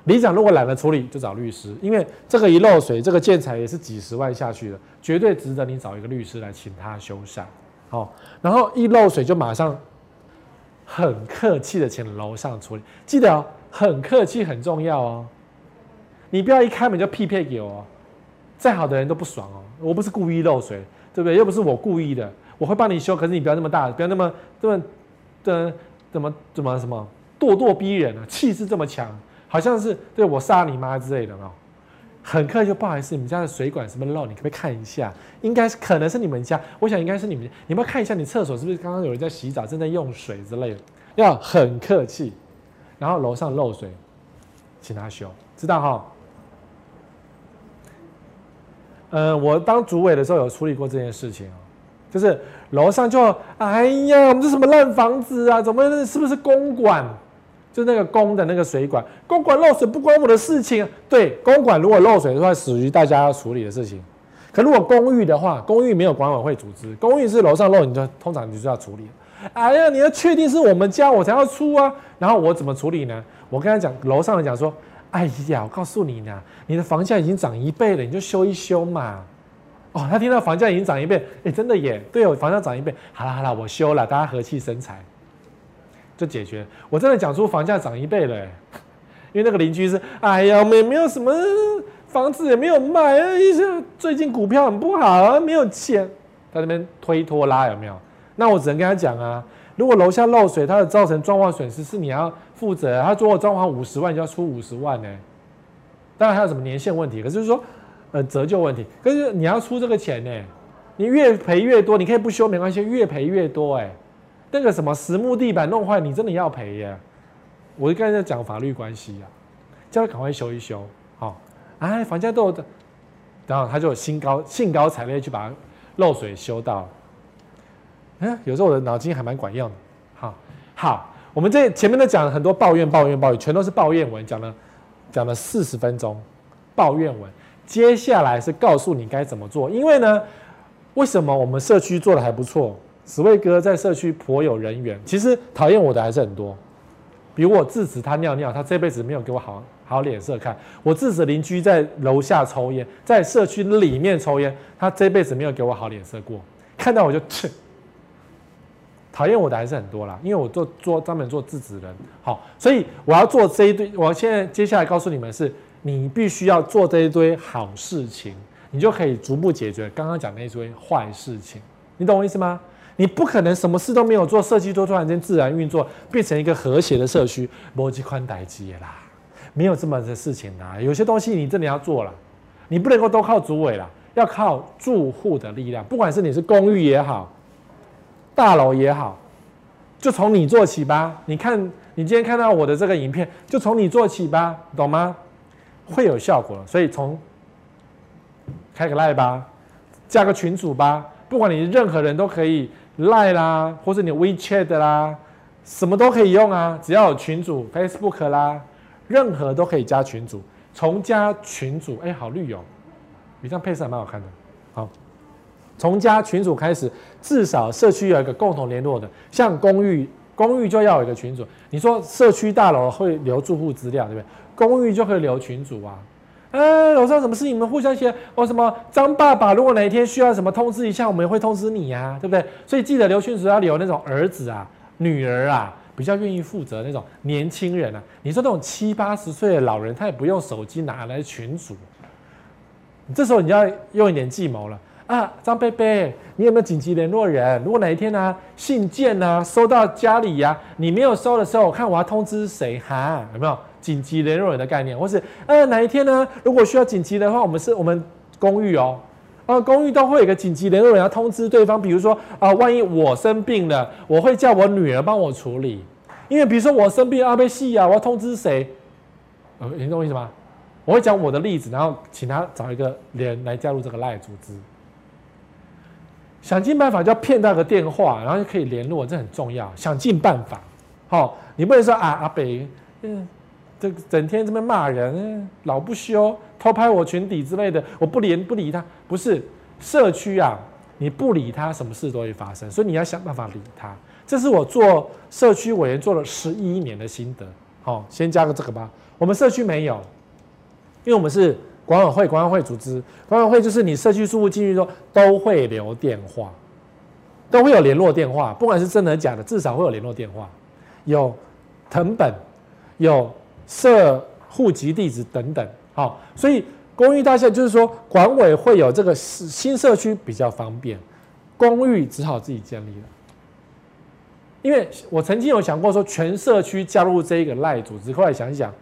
里长如果懒得处理，就找律师。因为这个一漏水，这个建材也是几十万下去的，绝对值得你找一个律师来请他修缮。好，然后一漏水就马上很客气的请楼上处理。记得哦，很客气很重要哦。你不要一开门就匹配给我，再好的人都不爽哦。我不是故意漏水，对不对？又不是我故意的。我会帮你修，可是你不要那么大，不要那么这么的怎么怎么什么咄咄逼人啊，气势这么强，好像是对我杀你妈之类的哦。很客气，就不好意思，你们家的水管什么漏，你可不可以看一下？应该是可能是你们家，我想应该是你们，你们要看一下你厕所是不是刚刚有人在洗澡，正在用水之类的，要很客气。然后楼上漏水，请他修，知道哈？嗯，我当主委的时候有处理过这件事情哦。就是楼上就哎呀，我们这什么烂房子啊？怎么是不是公管？就那个公的那个水管，公管漏水不关我的事情。对，公管如果漏水的话，属于大家要处理的事情。可如果公寓的话，公寓没有管委会组织，公寓是楼上漏，你就通常你就要处理。哎呀，你要确定是我们家我才要出啊。然后我怎么处理呢？我跟他讲，楼上的讲说，哎呀，我告诉你呢，你的房价已经涨一倍了，你就修一修嘛。哦，他听到房价已经涨一倍，哎，真的耶！对哦，房价涨一倍，好了好了，我修了，大家和气生财，就解决。我真的讲出房价涨一倍了，因为那个邻居是，哎呀，我们也没有什么房子也没有卖，最近股票很不好啊，没有钱，在那边推拖拉有没有？那我只能跟他讲啊，如果楼下漏水，它的造成装潢损失是你要负责，他做装潢五十万，就要出五十万呢。当然还有什么年限问题，可是就是说。呃，折旧问题，可是你要出这个钱呢，你越赔越多，你可以不修没关系，越赔越多哎，那个什么实木地板弄坏，你真的要赔耶。我就刚才在讲法律关系啊，叫他赶快修一修，好，哎，房价都有的，然后他就兴高兴高采烈去把漏水修到。嗯，有时候我的脑筋还蛮管用的。好，好，我们这前面都讲了很多抱怨、抱怨、抱怨，全都是抱怨文，讲了讲了四十分钟抱怨文。接下来是告诉你该怎么做，因为呢，为什么我们社区做的还不错？紫薇哥在社区颇有人缘，其实讨厌我的还是很多。比如我制止他尿尿，他这辈子没有给我好好脸色看；我制止邻居在楼下抽烟，在社区里面抽烟，他这辈子没有给我好脸色过。看到我就切。讨厌我的还是很多啦，因为我做做专门做制止人，好，所以我要做这一堆。我现在接下来告诉你们是，你必须要做这一堆好事情，你就可以逐步解决刚刚讲那一堆坏事情。你懂我意思吗？你不可能什么事都没有做，社区都突然间自然运作，变成一个和谐的社区。逻辑宽带机啦，没有这么的事情啦。有些东西你真的要做了，你不能够都靠主委啦，要靠住户的力量。不管是你是公寓也好。大楼也好，就从你做起吧。你看，你今天看到我的这个影片，就从你做起吧，懂吗？会有效果了。所以从开个赖吧，加个群组吧。不管你任何人都可以赖啦，或是你 WeChat 啦，什么都可以用啊。只要有群组，Facebook 啦，任何都可以加群组。从加群组，哎，好绿哦，你这样配色还蛮好看的。好。从加群组开始，至少社区有一个共同联络的，像公寓，公寓就要有一个群组。你说社区大楼会留住户资料，对不对？公寓就可以留群主啊。呃，楼上什么事情你们互相写。哦，什么张爸爸，如果哪一天需要什么通知一下，我们也会通知你呀，对不对？所以记得留群主要留那种儿子啊、女儿啊，比较愿意负责那种年轻人啊。你说那种七八十岁的老人，他也不用手机拿来群主。这时候你要用一点计谋了。啊，张贝贝，你有没有紧急联络人？如果哪一天呢、啊，信件呢、啊、收到家里呀、啊，你没有收的时候，我看我要通知谁哈？有没有紧急联络人的概念？或是呃、哪一天呢？如果需要紧急的话，我们是我们公寓哦，啊公寓都会有一个紧急联络人要通知对方。比如说啊，万一我生病了，我会叫我女儿帮我处理。因为比如说我生病阿贝西啊，我要通知谁？呃，你懂我意思吗？我会讲我的例子，然后请他找一个人来加入这个赖组织。想尽办法就要骗到个电话，然后就可以联络，这很重要。想尽办法，好，你不能说啊，阿北，嗯，这整天这边骂人，老不休，偷拍我裙底之类的，我不连不理他。不是社区啊，你不理他，什么事都会发生。所以你要想办法理他。这是我做社区委员做了十一年的心得。好，先加个这个吧。我们社区没有，因为我们是。管委会，管委会组织，管委会就是你社区住户进去之后都会留电话，都会有联络电话，不管是真的假的，至少会有联络电话，有藤本，有设户籍地址等等。好，所以公寓大厦就是说管委会有这个新社区比较方便，公寓只好自己建立了。因为我曾经有想过说全社区加入这一个赖组织，后来想一想。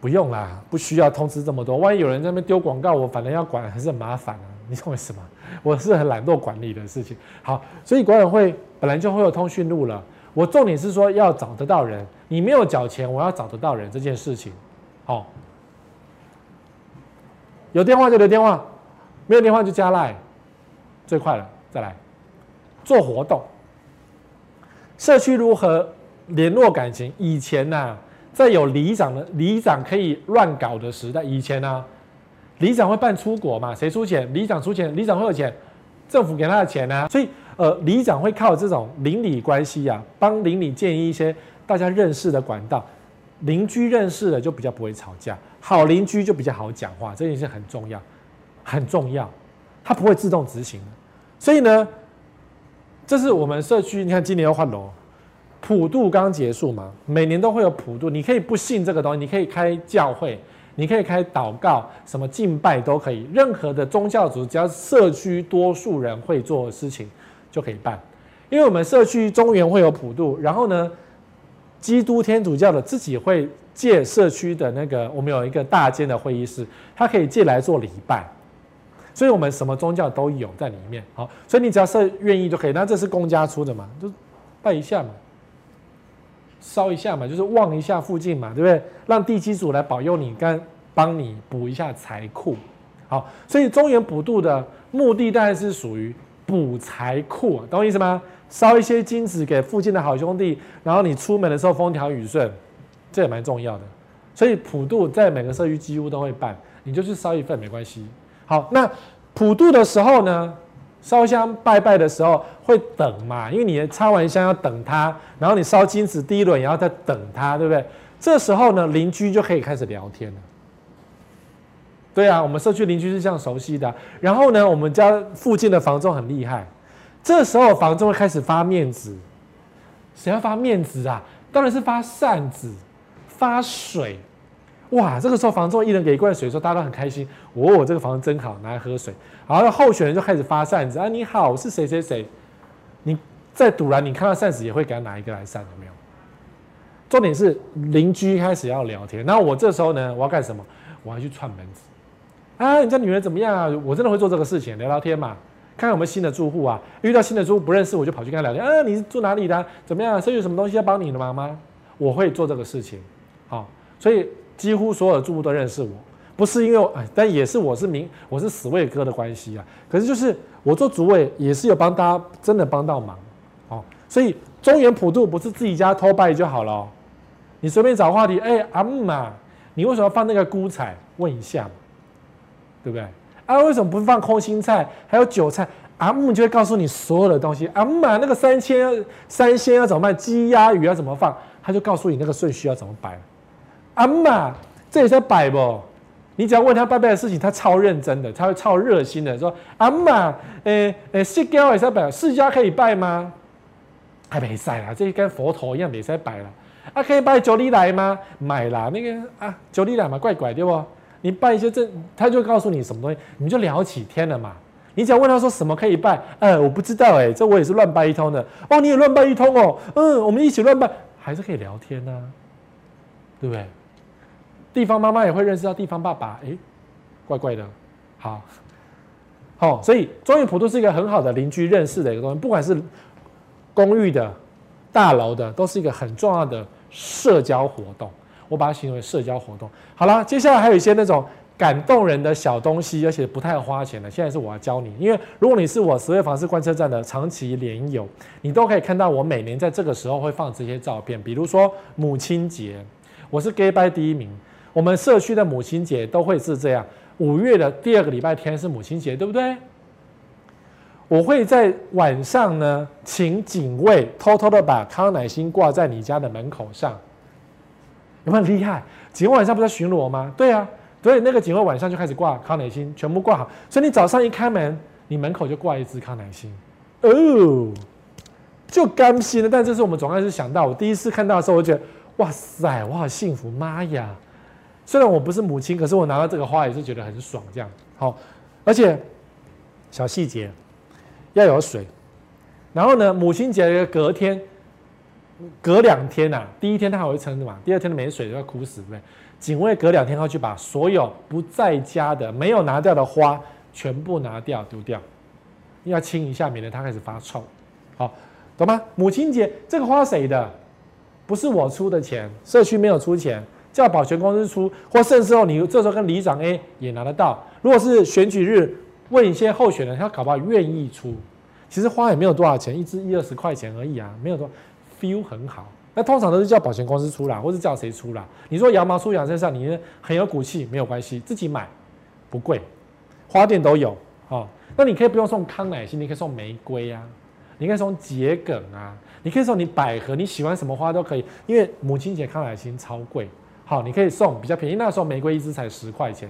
不用啦，不需要通知这么多。万一有人在那边丢广告，我反正要管，还是很麻烦啊。你认为什么？我是很懒惰管理的事情。好，所以管委会本来就会有通讯录了。我重点是说要找得到人，你没有缴钱，我要找得到人这件事情。好，有电话就留电话，没有电话就加赖，最快了。再来做活动，社区如何联络感情？以前呢、啊？在有里长的里长可以乱搞的时代，以前呢、啊，里长会办出国嘛？谁出钱？里长出钱，里长会有钱，政府给他的钱呢、啊？所以，呃，里长会靠这种邻里关系呀、啊，帮邻里建立一些大家认识的管道，邻居认识了就比较不会吵架，好邻居就比较好讲话，这件事很重要，很重要，它不会自动执行的。所以呢，这是我们社区，你看今年要换楼。普渡刚结束嘛，每年都会有普渡，你可以不信这个东西，你可以开教会，你可以开祷告，什么敬拜都可以，任何的宗教组，只要社区多数人会做的事情就可以办。因为我们社区中原会有普渡，然后呢，基督天主教的自己会借社区的那个，我们有一个大间的会议室，它可以借来做礼拜，所以我们什么宗教都有在里面。好，所以你只要是愿意就可以。那这是公家出的嘛，就拜一下嘛。烧一下嘛，就是望一下附近嘛，对不对？让地基主来保佑你，跟帮你补一下财库。好，所以中原普渡的目的当然是属于补财库，懂我意思吗？烧一些金纸给附近的好兄弟，然后你出门的时候风调雨顺，这也蛮重要的。所以普渡在每个社区几乎都会办，你就去烧一份没关系。好，那普渡的时候呢，烧香拜拜的时候会等嘛，因为你插完香要等它，然后你烧金纸第一轮也要再等它，对不对？这时候呢，邻居就可以开始聊天了。对啊，我们社区邻居是这样熟悉的。然后呢，我们家附近的房仲很厉害，这时候房仲会开始发面子。谁要发面子啊？当然是发扇子。发水，哇！这个时候房仲一人给一罐水，说大家都很开心。哦，我这个房子真好，拿来喝水。然后候选人就开始发扇子啊，你好，我是谁谁谁。你在堵拦，你看到扇子也会给他拿一个来扇，有没有？重点是邻居开始要聊天。然后我这时候呢，我要干什么？我要去串门子。啊，你家女人怎么样啊？我真的会做这个事情，聊聊天嘛，看看有没有新的住户啊。遇到新的住户不认识，我就跑去跟他聊天。啊，你是住哪里的？怎么样？是有什么东西要帮你的忙吗？我会做这个事情。好，所以几乎所有的住户都认识我，不是因为哎，但也是我是名，我是死卫哥的关系啊。可是就是我做主委也是有帮大家真的帮到忙，哦，所以中原普渡不是自己家偷拜就好了，你随便找话题，哎，阿姆嘛，你为什么要放那个孤彩？问一下，对不对？啊，为什么不放空心菜？还有韭菜？阿姆就会告诉你所有的东西。阿姆啊，那个三鲜三鲜要怎么办？鸡鸭鱼要怎么放？他就告诉你那个顺序要怎么摆。阿嬷，这也是摆不？你只要问他拜拜的事情，他超认真的，他会超热心的说：“阿嬷，诶诶，释迦也是摆，释迦可以拜吗？还没赛啦，这跟佛头一样没赛摆了。啊，可以拜九里来吗？买啦，那个啊，九里来嘛，怪怪对不？你拜一些这，他就告诉你什么东西，你就聊起天了嘛。你只要问他说什么可以拜，呃，我不知道哎，这我也是乱拜一通的。哦，你也乱拜一通哦，嗯，我们一起乱拜，还是可以聊天呢、对不对？地方妈妈也会认识到地方爸爸，诶，怪怪的，好，好，所以中元普渡是一个很好的邻居认识的一个东西，不管是公寓的、大楼的，都是一个很重要的社交活动。我把它形容为社交活动。好了，接下来还有一些那种感动人的小东西，而且不太花钱的。现在是我要教你，因为如果你是我十月房市观测站的长期连友，你都可以看到我每年在这个时候会放这些照片，比如说母亲节，我是 gay by 第一名。我们社区的母亲节都会是这样，五月的第二个礼拜天是母亲节，对不对？我会在晚上呢，请警卫偷偷的把康乃馨挂在你家的门口上，有没有厉害？警卫晚上不是在巡逻吗？对啊，所以那个警卫晚上就开始挂康乃馨，全部挂好，所以你早上一开门，你门口就挂一支康乃馨，哦，就甘心了。但这是我们总干事想到，我第一次看到的时候，我觉得哇塞，我好幸福，妈呀！虽然我不是母亲，可是我拿到这个花也是觉得很爽。这样好，而且小细节要有水。然后呢，母亲节的隔天、隔两天呐、啊，第一天他还会撑的嘛，第二天的没水就要枯死，对不对？警卫隔两天要去把所有不在家的、没有拿掉的花全部拿掉丢掉，要清一下，免得它开始发臭。好，懂吗？母亲节这个花谁的？不是我出的钱，社区没有出钱。叫保全公司出，或甚至后你这时候跟里长 A 也拿得到。如果是选举日，问一些候选人，他搞不好愿意出。其实花也没有多少钱，一支一二十块钱而已啊，没有多，feel 很好。那通常都是叫保险公司出啦，或是叫谁出啦。你说羊毛出羊身上，你很有骨气，没有关系，自己买不贵，花店都有哦。那你可以不用送康乃馨，你可以送玫瑰啊，你可以送桔梗啊，你可以送你百合，你喜欢什么花都可以，因为母亲节康乃馨超贵。好，你可以送比较便宜。那时候玫瑰一支才十块钱，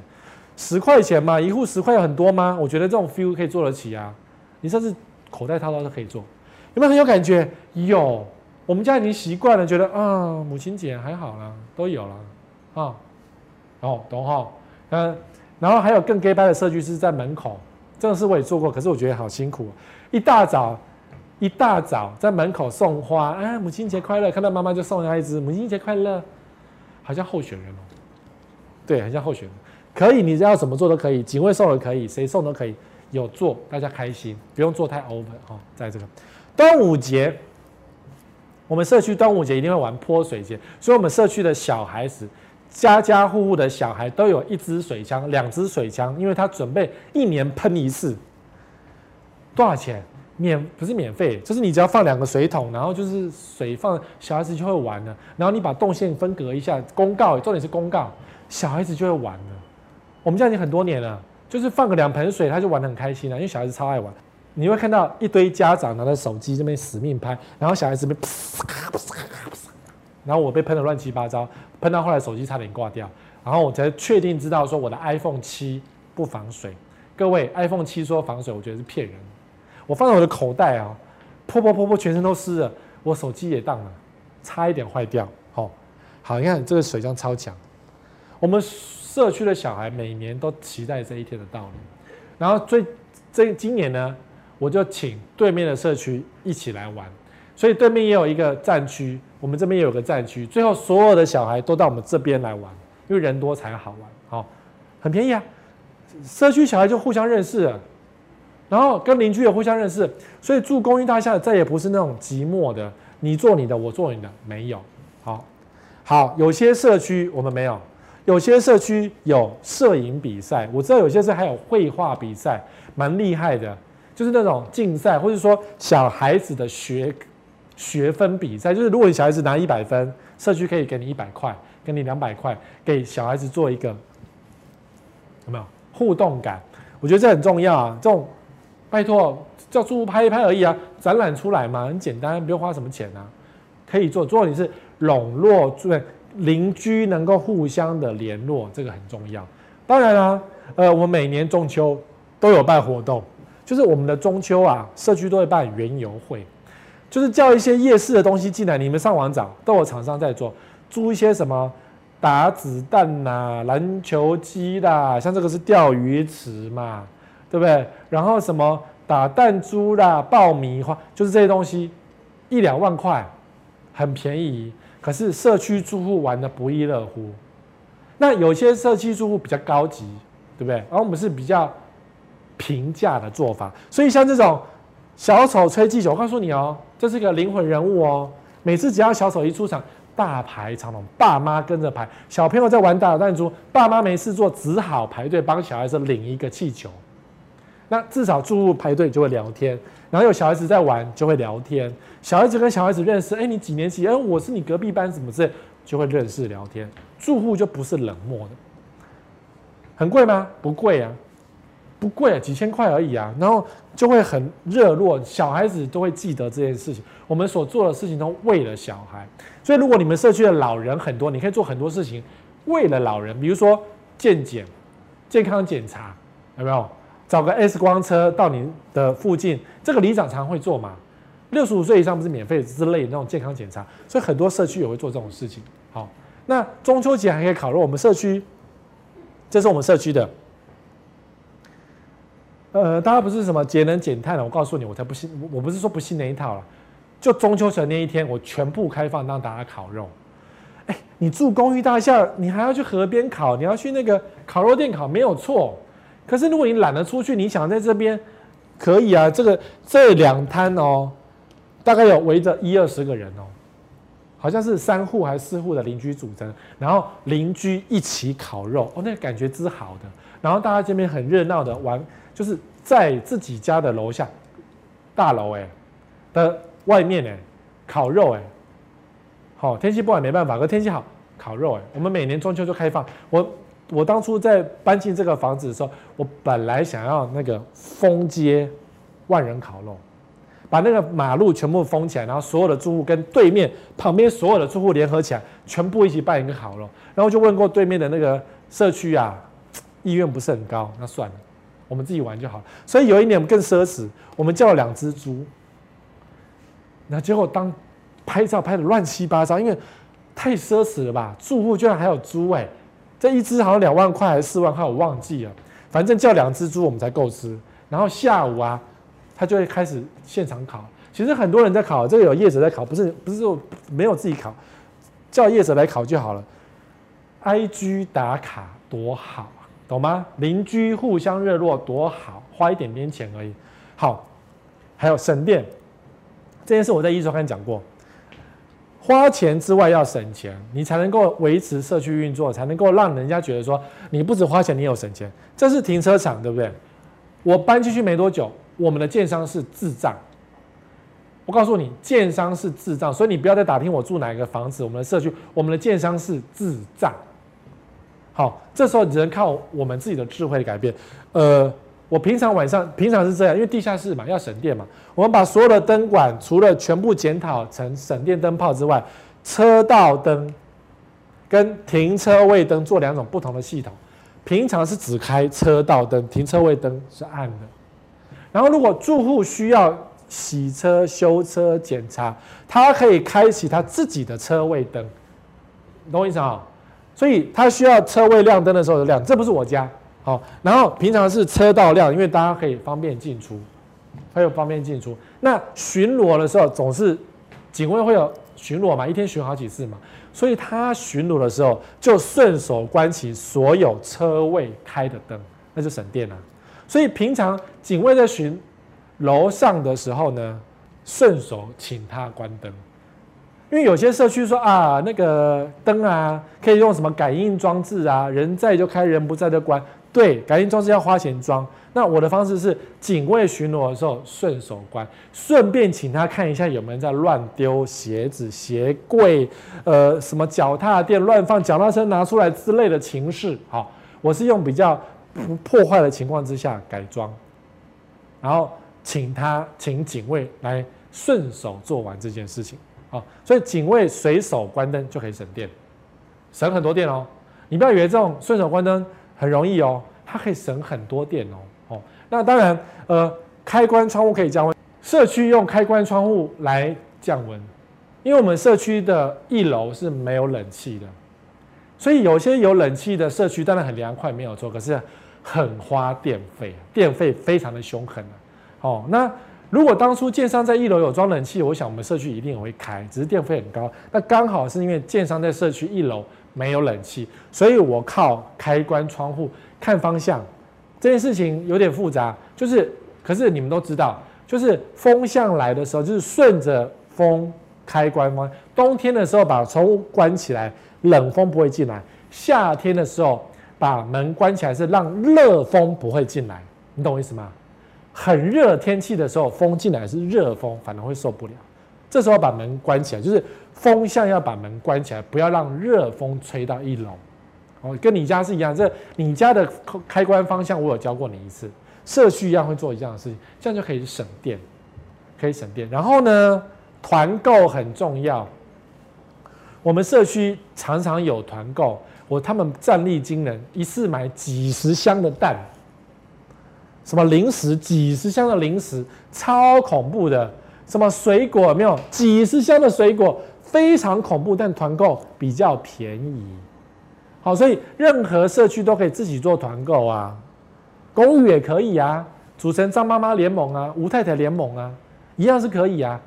十块钱嘛，一户十块有很多吗？我觉得这种 feel 可以做得起啊。你甚至口袋掏掏都可以做，有没有很有感觉？有，我们家已经习惯了，觉得啊，母亲节还好啦，都有了啊。哦，懂哈？嗯，然后还有更 gay 掰的社区是在门口，这个事我也做过，可是我觉得好辛苦。一大早，一大早在门口送花，啊，母亲节快乐！看到妈妈就送她一支母亲节快乐。好像候选人哦，对，很像候选人，可以，你要怎么做都可以，警卫送的可以，谁送都可以，有做大家开心，不用做太 over 哈。在这个端午节，我们社区端午节一定会玩泼水节，所以我们社区的小孩子家家户户的小孩都有一支水枪、两支水枪，因为他准备一年喷一次。多少钱？免不是免费，就是你只要放两个水桶，然后就是水放，小孩子就会玩了。然后你把动线分隔一下，公告，重点是公告，小孩子就会玩了。我们家已经很多年了，就是放个两盆水，他就玩得很开心了，因为小孩子超爱玩。你会看到一堆家长拿着手机这边死命拍，然后小孩子被，然后我被喷得乱七八糟，喷到后来手机差点挂掉，然后我才确定知道说我的 iPhone 七不防水。各位，iPhone 七说防水，我觉得是骗人。我放在我的口袋啊，泼泼泼泼，全身都湿了，我手机也当了，差一点坏掉。好，好，你看这个水枪超强。我们社区的小孩每年都期待这一天的到来，然后最这今年呢，我就请对面的社区一起来玩，所以对面也有一个战区，我们这边也有个战区，最后所有的小孩都到我们这边来玩，因为人多才好玩。好，很便宜啊，社区小孩就互相认识了。然后跟邻居也互相认识，所以住公寓大厦再也不是那种寂寞的，你做你的，我做你的，没有。好，好，有些社区我们没有，有些社区有摄影比赛，我知道有些是还有绘画比赛，蛮厉害的，就是那种竞赛，或者说小孩子的学学分比赛，就是如果你小孩子拿一百分，社区可以给你一百块，给你两百块，给小孩子做一个有没有互动感？我觉得这很重要啊，这种。拜托，叫住户拍一拍而已啊，展览出来嘛，很简单，不用花什么钱啊，可以做。做你是笼络住邻居，能够互相的联络，这个很重要。当然啦、呃，我每年中秋都有办活动，就是我们的中秋啊，社区都会办园游会，就是叫一些夜市的东西进来，你们上网找，都有厂商在做，租一些什么打子弹呐、篮球机啦，像这个是钓鱼池嘛。对不对？然后什么打弹珠啦、爆米花，就是这些东西，一两万块，很便宜。可是社区住户玩得不亦乐乎。那有些社区住户比较高级，对不对？而我们是比较平价的做法。所以像这种小丑吹气球，我告诉你哦，这是一个灵魂人物哦。每次只要小丑一出场，大排长龙，爸妈跟着排。小朋友在玩打弹珠，爸妈没事做，只好排队帮小孩子领一个气球。那至少住户排队就会聊天，然后有小孩子在玩就会聊天，小孩子跟小孩子认识，哎，你几年级？哎，我是你隔壁班，什么之类，就会认识聊天。住户就不是冷漠的，很贵吗？不贵啊，不贵啊，几千块而已啊。然后就会很热络，小孩子都会记得这件事情。我们所做的事情都为了小孩，所以如果你们社区的老人很多，你可以做很多事情为了老人，比如说健检、健康检查，有没有？找个 X 光车到你的附近，这个里长常会做嘛？六十五岁以上不是免费之类那种健康检查，所以很多社区也会做这种事情。好，那中秋节还可以烤肉。我们社区，这是我们社区的。呃，大家不是什么节能减碳了？我告诉你，我才不信，我不是说不信那一套了。就中秋节那一天，我全部开放让大家烤肉。哎，你住公寓大厦，你还要去河边烤，你要去那个烤肉店烤，没有错。可是如果你懒得出去，你想在这边，可以啊。这个这两摊哦，大概有围着一二十个人哦，好像是三户还是四户的邻居组成，然后邻居一起烤肉哦，那个感觉之好的。然后大家这边很热闹的玩，就是在自己家的楼下大楼哎的外面哎烤肉哎，好天气不好没办法，可天气好烤肉哎。我们每年中秋就开放我。我当初在搬进这个房子的时候，我本来想要那个封街万人烤肉，把那个马路全部封起来，然后所有的住户跟对面旁边所有的住户联合起来，全部一起办一个烤肉。然后就问过对面的那个社区啊，意愿不是很高，那算了，我们自己玩就好了。所以有一年我们更奢侈，我们叫了两只猪，那结果当拍照拍得乱七八糟，因为太奢侈了吧？住户居然还有猪哎、这一只好像两万块还是四万块，我忘记了。反正叫两只猪我们才够吃。然后下午啊，他就会开始现场烤。其实很多人在烤，这个有业者在烤，不是不是说没有自己烤，叫业者来烤就好了。IG 打卡多好，懂吗？邻居互相热络多好，花一点点钱而已。好，还有省电这件事，我在一周刊讲过。花钱之外要省钱，你才能够维持社区运作，才能够让人家觉得说你不止花钱，你有省钱。这是停车场，对不对？我搬进去没多久，我们的建商是智障。我告诉你，建商是智障，所以你不要再打听我住哪一个房子。我们的社区，我们的建商是智障。好，这时候只能靠我们自己的智慧改变。呃。我平常晚上平常是这样，因为地下室嘛，要省电嘛。我们把所有的灯管除了全部检讨成省电灯泡之外，车道灯跟停车位灯做两种不同的系统。平常是只开车道灯，停车位灯是暗的。然后如果住户需要洗车、修车、检查，他可以开启他自己的车位灯，懂我意思啊？所以他需要车位亮灯的时候就亮，这不是我家。好，然后平常是车道亮，因为大家可以方便进出，还有方便进出。那巡逻的时候，总是警卫会有巡逻嘛，一天巡好几次嘛，所以他巡逻的时候就顺手关起所有车位开的灯，那就省电了。所以平常警卫在巡楼上的时候呢，顺手请他关灯，因为有些社区说啊，那个灯啊可以用什么感应装置啊，人在就开，人不在就关。对，感应装置要花钱装。那我的方式是，警卫巡逻的时候顺手关，顺便请他看一下有没有在乱丢鞋子、鞋柜，呃，什么脚踏垫乱放，脚踏车拿出来之类的情事。好，我是用比较不破坏的情况之下改装，然后请他请警卫来顺手做完这件事情。好，所以警卫随手关灯就可以省电，省很多电哦。你不要以为这种顺手关灯。很容易哦，它可以省很多电哦。哦，那当然，呃，开关窗户可以降温。社区用开关窗户来降温，因为我们社区的一楼是没有冷气的，所以有些有冷气的社区当然很凉快，没有错。可是很花电费，电费非常的凶狠。哦，那如果当初建商在一楼有装冷气，我想我们社区一定也会开，只是电费很高。那刚好是因为建商在社区一楼。没有冷气，所以我靠开关窗户看方向。这件事情有点复杂，就是，可是你们都知道，就是风向来的时候，就是顺着风开关方。冬天的时候把窗户关起来，冷风不会进来；夏天的时候把门关起来，是让热风不会进来。你懂我意思吗？很热天气的时候，风进来是热风，反而会受不了。这时候把门关起来，就是风向要把门关起来，不要让热风吹到一楼。哦，跟你家是一样，这你家的开关方向我有教过你一次，社区一样会做一样的事情，这样就可以省电，可以省电。然后呢，团购很重要，我们社区常常有团购，我他们战力惊人，一次买几十箱的蛋，什么零食，几十箱的零食，超恐怖的。什么水果没有？几十箱的水果非常恐怖，但团购比较便宜。好，所以任何社区都可以自己做团购啊，公寓也可以啊，组成张妈妈联盟啊、吴太太联盟啊，一样是可以啊。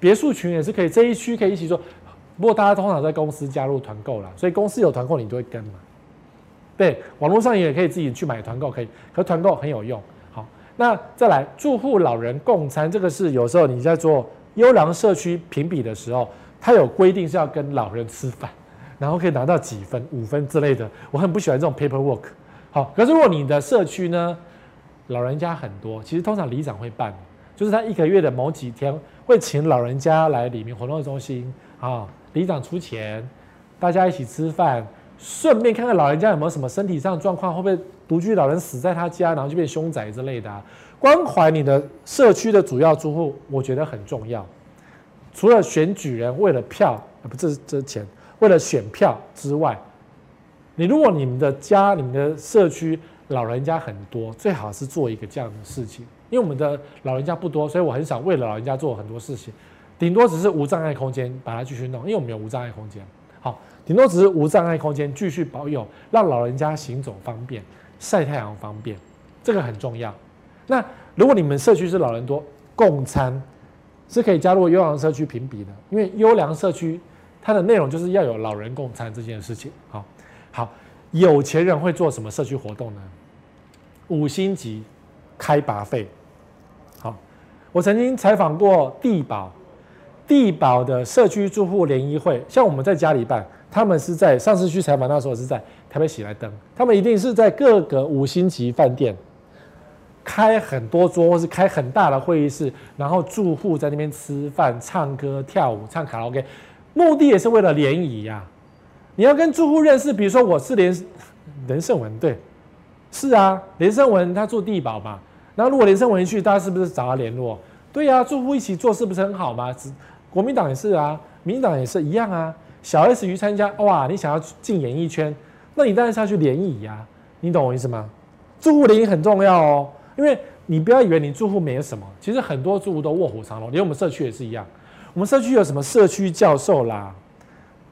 别墅群也是可以，这一区可以一起做。不过大家通常在公司加入团购啦，所以公司有团购你都会跟嘛。对，网络上也可以自己去买团购，可以，可团购很有用。那再来住户老人共餐，这个是有时候你在做优良社区评比的时候，它有规定是要跟老人吃饭，然后可以拿到几分、五分之类的。我很不喜欢这种 paperwork。好，可是如果你的社区呢，老人家很多，其实通常里长会办，就是他一个月的某几天会请老人家来里面活动中心啊，里长出钱，大家一起吃饭，顺便看看老人家有没有什么身体上的状况，会不会？独居老人死在他家，然后就变凶宅之类的啊。关怀你的社区的主要住户，我觉得很重要。除了选举人为了票，不，这是这是钱，为了选票之外，你如果你们的家、你们的社区老人家很多，最好是做一个这样的事情。因为我们的老人家不多，所以我很少为了老人家做很多事情，顶多只是无障碍空间把它继续弄，因为我们有无障碍空间。好，顶多只是无障碍空间继续保有，让老人家行走方便。晒太阳方便，这个很重要。那如果你们社区是老人多，共餐是可以加入优良社区评比的，因为优良社区它的内容就是要有老人共餐这件事情。好，好，有钱人会做什么社区活动呢？五星级开拔费。好，我曾经采访过地宝，地保的社区住户联谊会，像我们在家里办，他们是在上次去采访那时候是在台北喜来登，他们一定是在各个五星级饭店开很多桌，或是开很大的会议室，然后住户在那边吃饭、唱歌、跳舞、唱卡拉 OK，目的也是为了联谊呀。你要跟住户认识，比如说我是连 连胜文，对，是啊，连胜文他住地保嘛，然后如果连胜文去，大家是不是找他联络？对呀、啊，住户一起做是不是很好嘛？国民党也是啊，民党也是一样啊。小 S 去参加，哇，你想要进演艺圈，那你当然是要去联谊呀。你懂我意思吗？住户联谊很重要哦，因为你不要以为你住户没有什么，其实很多住户都卧虎藏龙，连我们社区也是一样。我们社区有什么社区教授啦？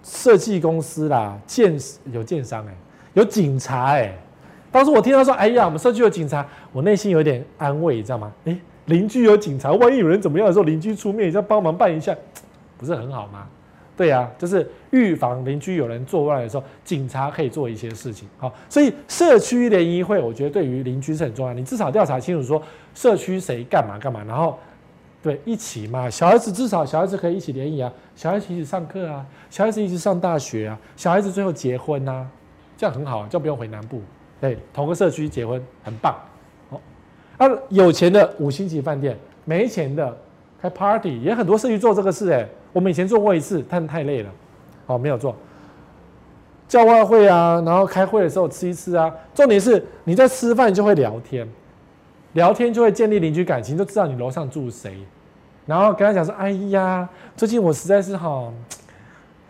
设计公司啦，建有建商哎，有警察哎。当时我听到说，哎呀，我们社区有警察，我内心有点安慰，你知道吗？哎，邻居有警察，万一有人怎么样的时候，邻居出面，你要帮忙办一下，不是很好吗？对呀，就是预防邻居有人作乱的时候，警察可以做一些事情。好，所以社区联谊会，我觉得对于邻居是很重要。你至少调查清楚说社区谁干嘛干嘛，然后。对，一起嘛，小孩子至少小孩子可以一起联谊啊，小孩子一起上课啊，小孩子一起上大学啊，小孩子最后结婚啊，这样很好，就不用回南部，对，同个社区结婚很棒。哦，啊，有钱的五星级饭店，没钱的开 party 也很多社区做这个事哎，我们以前做过一次，但太累了，哦，没有做。教外会啊，然后开会的时候吃一吃啊，重点是你在吃饭就会聊天。聊天就会建立邻居感情，就知道你楼上住谁，然后跟他讲说：“哎呀，最近我实在是好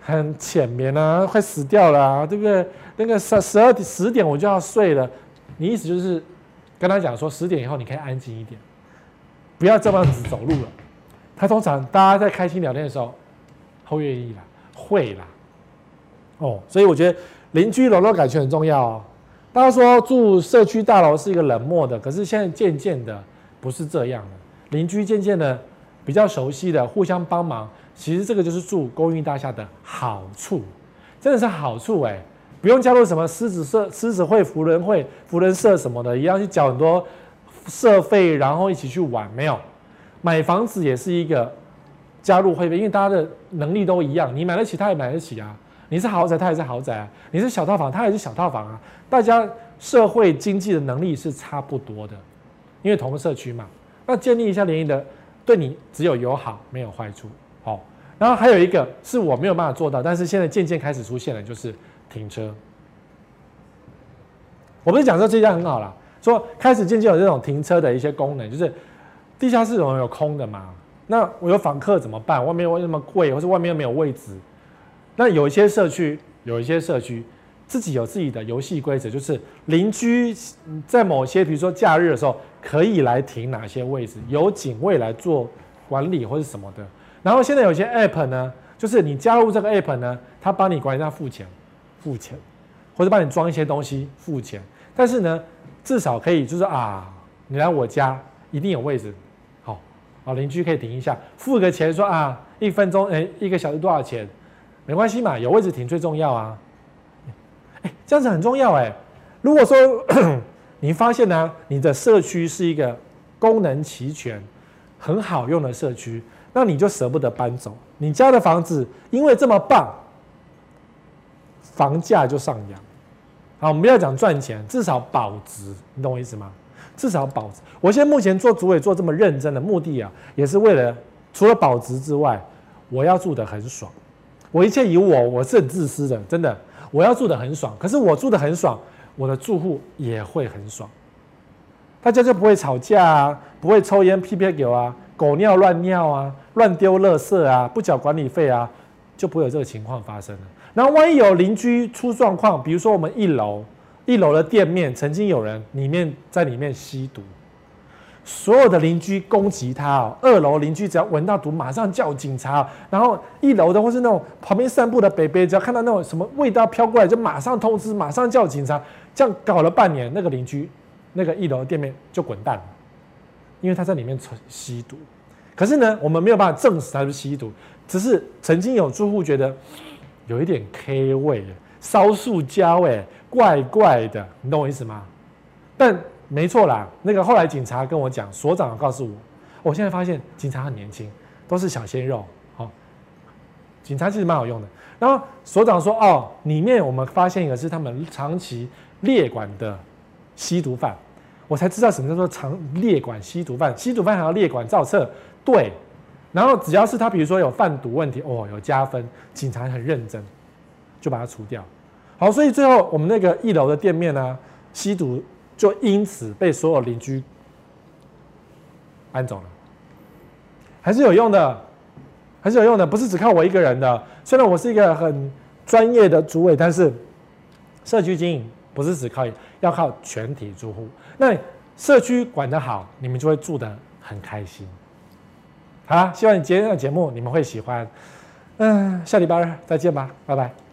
很浅眠啊，快死掉了啊，对不对？那个十十二点十点我就要睡了。你意思就是跟他讲说，十点以后你可以安静一点，不要这么子走路了。他通常大家在开心聊天的时候，会愿意啦，会啦。哦，所以我觉得邻居楼楼感情很重要哦。大家说住社区大楼是一个冷漠的，可是现在渐渐的不是这样了。邻居渐渐的比较熟悉的，互相帮忙，其实这个就是住公寓大厦的好处，真的是好处哎！不用加入什么狮子社、狮子会、福人会、福人社什么的，一样去缴很多社费，然后一起去玩。没有，买房子也是一个加入会费，因为大家的能力都一样，你买得起，他也买得起啊。你是豪宅，他也是豪宅啊；你是小套房，他也是小套房啊。大家社会经济的能力是差不多的，因为同个社区嘛。那建立一下联谊的，对你只有有好没有坏处。好，然后还有一个是我没有办法做到，但是现在渐渐开始出现了，就是停车。我不是讲说这家很好啦，说开始渐渐有这种停车的一些功能，就是地下室总有空的嘛。那我有访客怎么办？外面为什么贵，或者外面又没有位置？那有一些社区，有一些社区自己有自己的游戏规则，就是邻居在某些，比如说假日的时候，可以来停哪些位置，由警卫来做管理或是什么的。然后现在有些 app 呢，就是你加入这个 app 呢，他帮你管理，他付钱，付钱，或者帮你装一些东西，付钱。但是呢，至少可以就是啊，你来我家一定有位置，啊邻居可以停一下，付个钱说啊，一分钟哎，一个小时多少钱？没关系嘛，有位置停最重要啊！哎，这样子很重要哎。如果说 你发现呢，你的社区是一个功能齐全、很好用的社区，那你就舍不得搬走。你家的房子因为这么棒，房价就上扬。好，我们不要讲赚钱，至少保值，你懂我意思吗？至少保。我现在目前做主委做这么认真的目的啊，也是为了除了保值之外，我要住得很爽。我一切以我，我是很自私的，真的。我要住得很爽，可是我住得很爽，我的住户也会很爽，大家就不会吵架啊，不会抽烟、屁屁狗啊，狗尿乱尿啊，乱丢垃圾啊，不缴管理费啊，就不会有这个情况发生了。然后万一有邻居出状况，比如说我们一楼，一楼的店面曾经有人里面在里面吸毒。所有的邻居攻击他哦，二楼邻居只要闻到毒，马上叫警察。然后一楼的或是那种旁边散步的北北，只要看到那种什么味道飘过来，就马上通知，马上叫警察。这样搞了半年，那个邻居，那个一楼的店面就滚蛋了，因为他在里面存吸毒。可是呢，我们没有办法证实他是吸毒，只是曾经有住户觉得有一点 K 味，烧塑胶哎，怪怪的，你懂我意思吗？但。没错啦，那个后来警察跟我讲，所长告诉我，我现在发现警察很年轻，都是小鲜肉，好，警察其实蛮好用的。然后所长说：“哦，里面我们发现一个是他们长期列管的吸毒犯。”我才知道什么叫做长列管吸毒犯，吸毒犯还要列管造册。对，然后只要是他，比如说有贩毒问题，哦，有加分，警察很认真，就把它除掉。好，所以最后我们那个一楼的店面呢，吸毒就因此被所有邻居搬走了，还是有用的，还是有用的，不是只靠我一个人的。虽然我是一个很专业的主委，但是社区经营不是只靠，要靠全体住户。那社区管得好，你们就会住得很开心。好，希望你今天的节目你们会喜欢。嗯，下礼拜二再见吧，拜拜。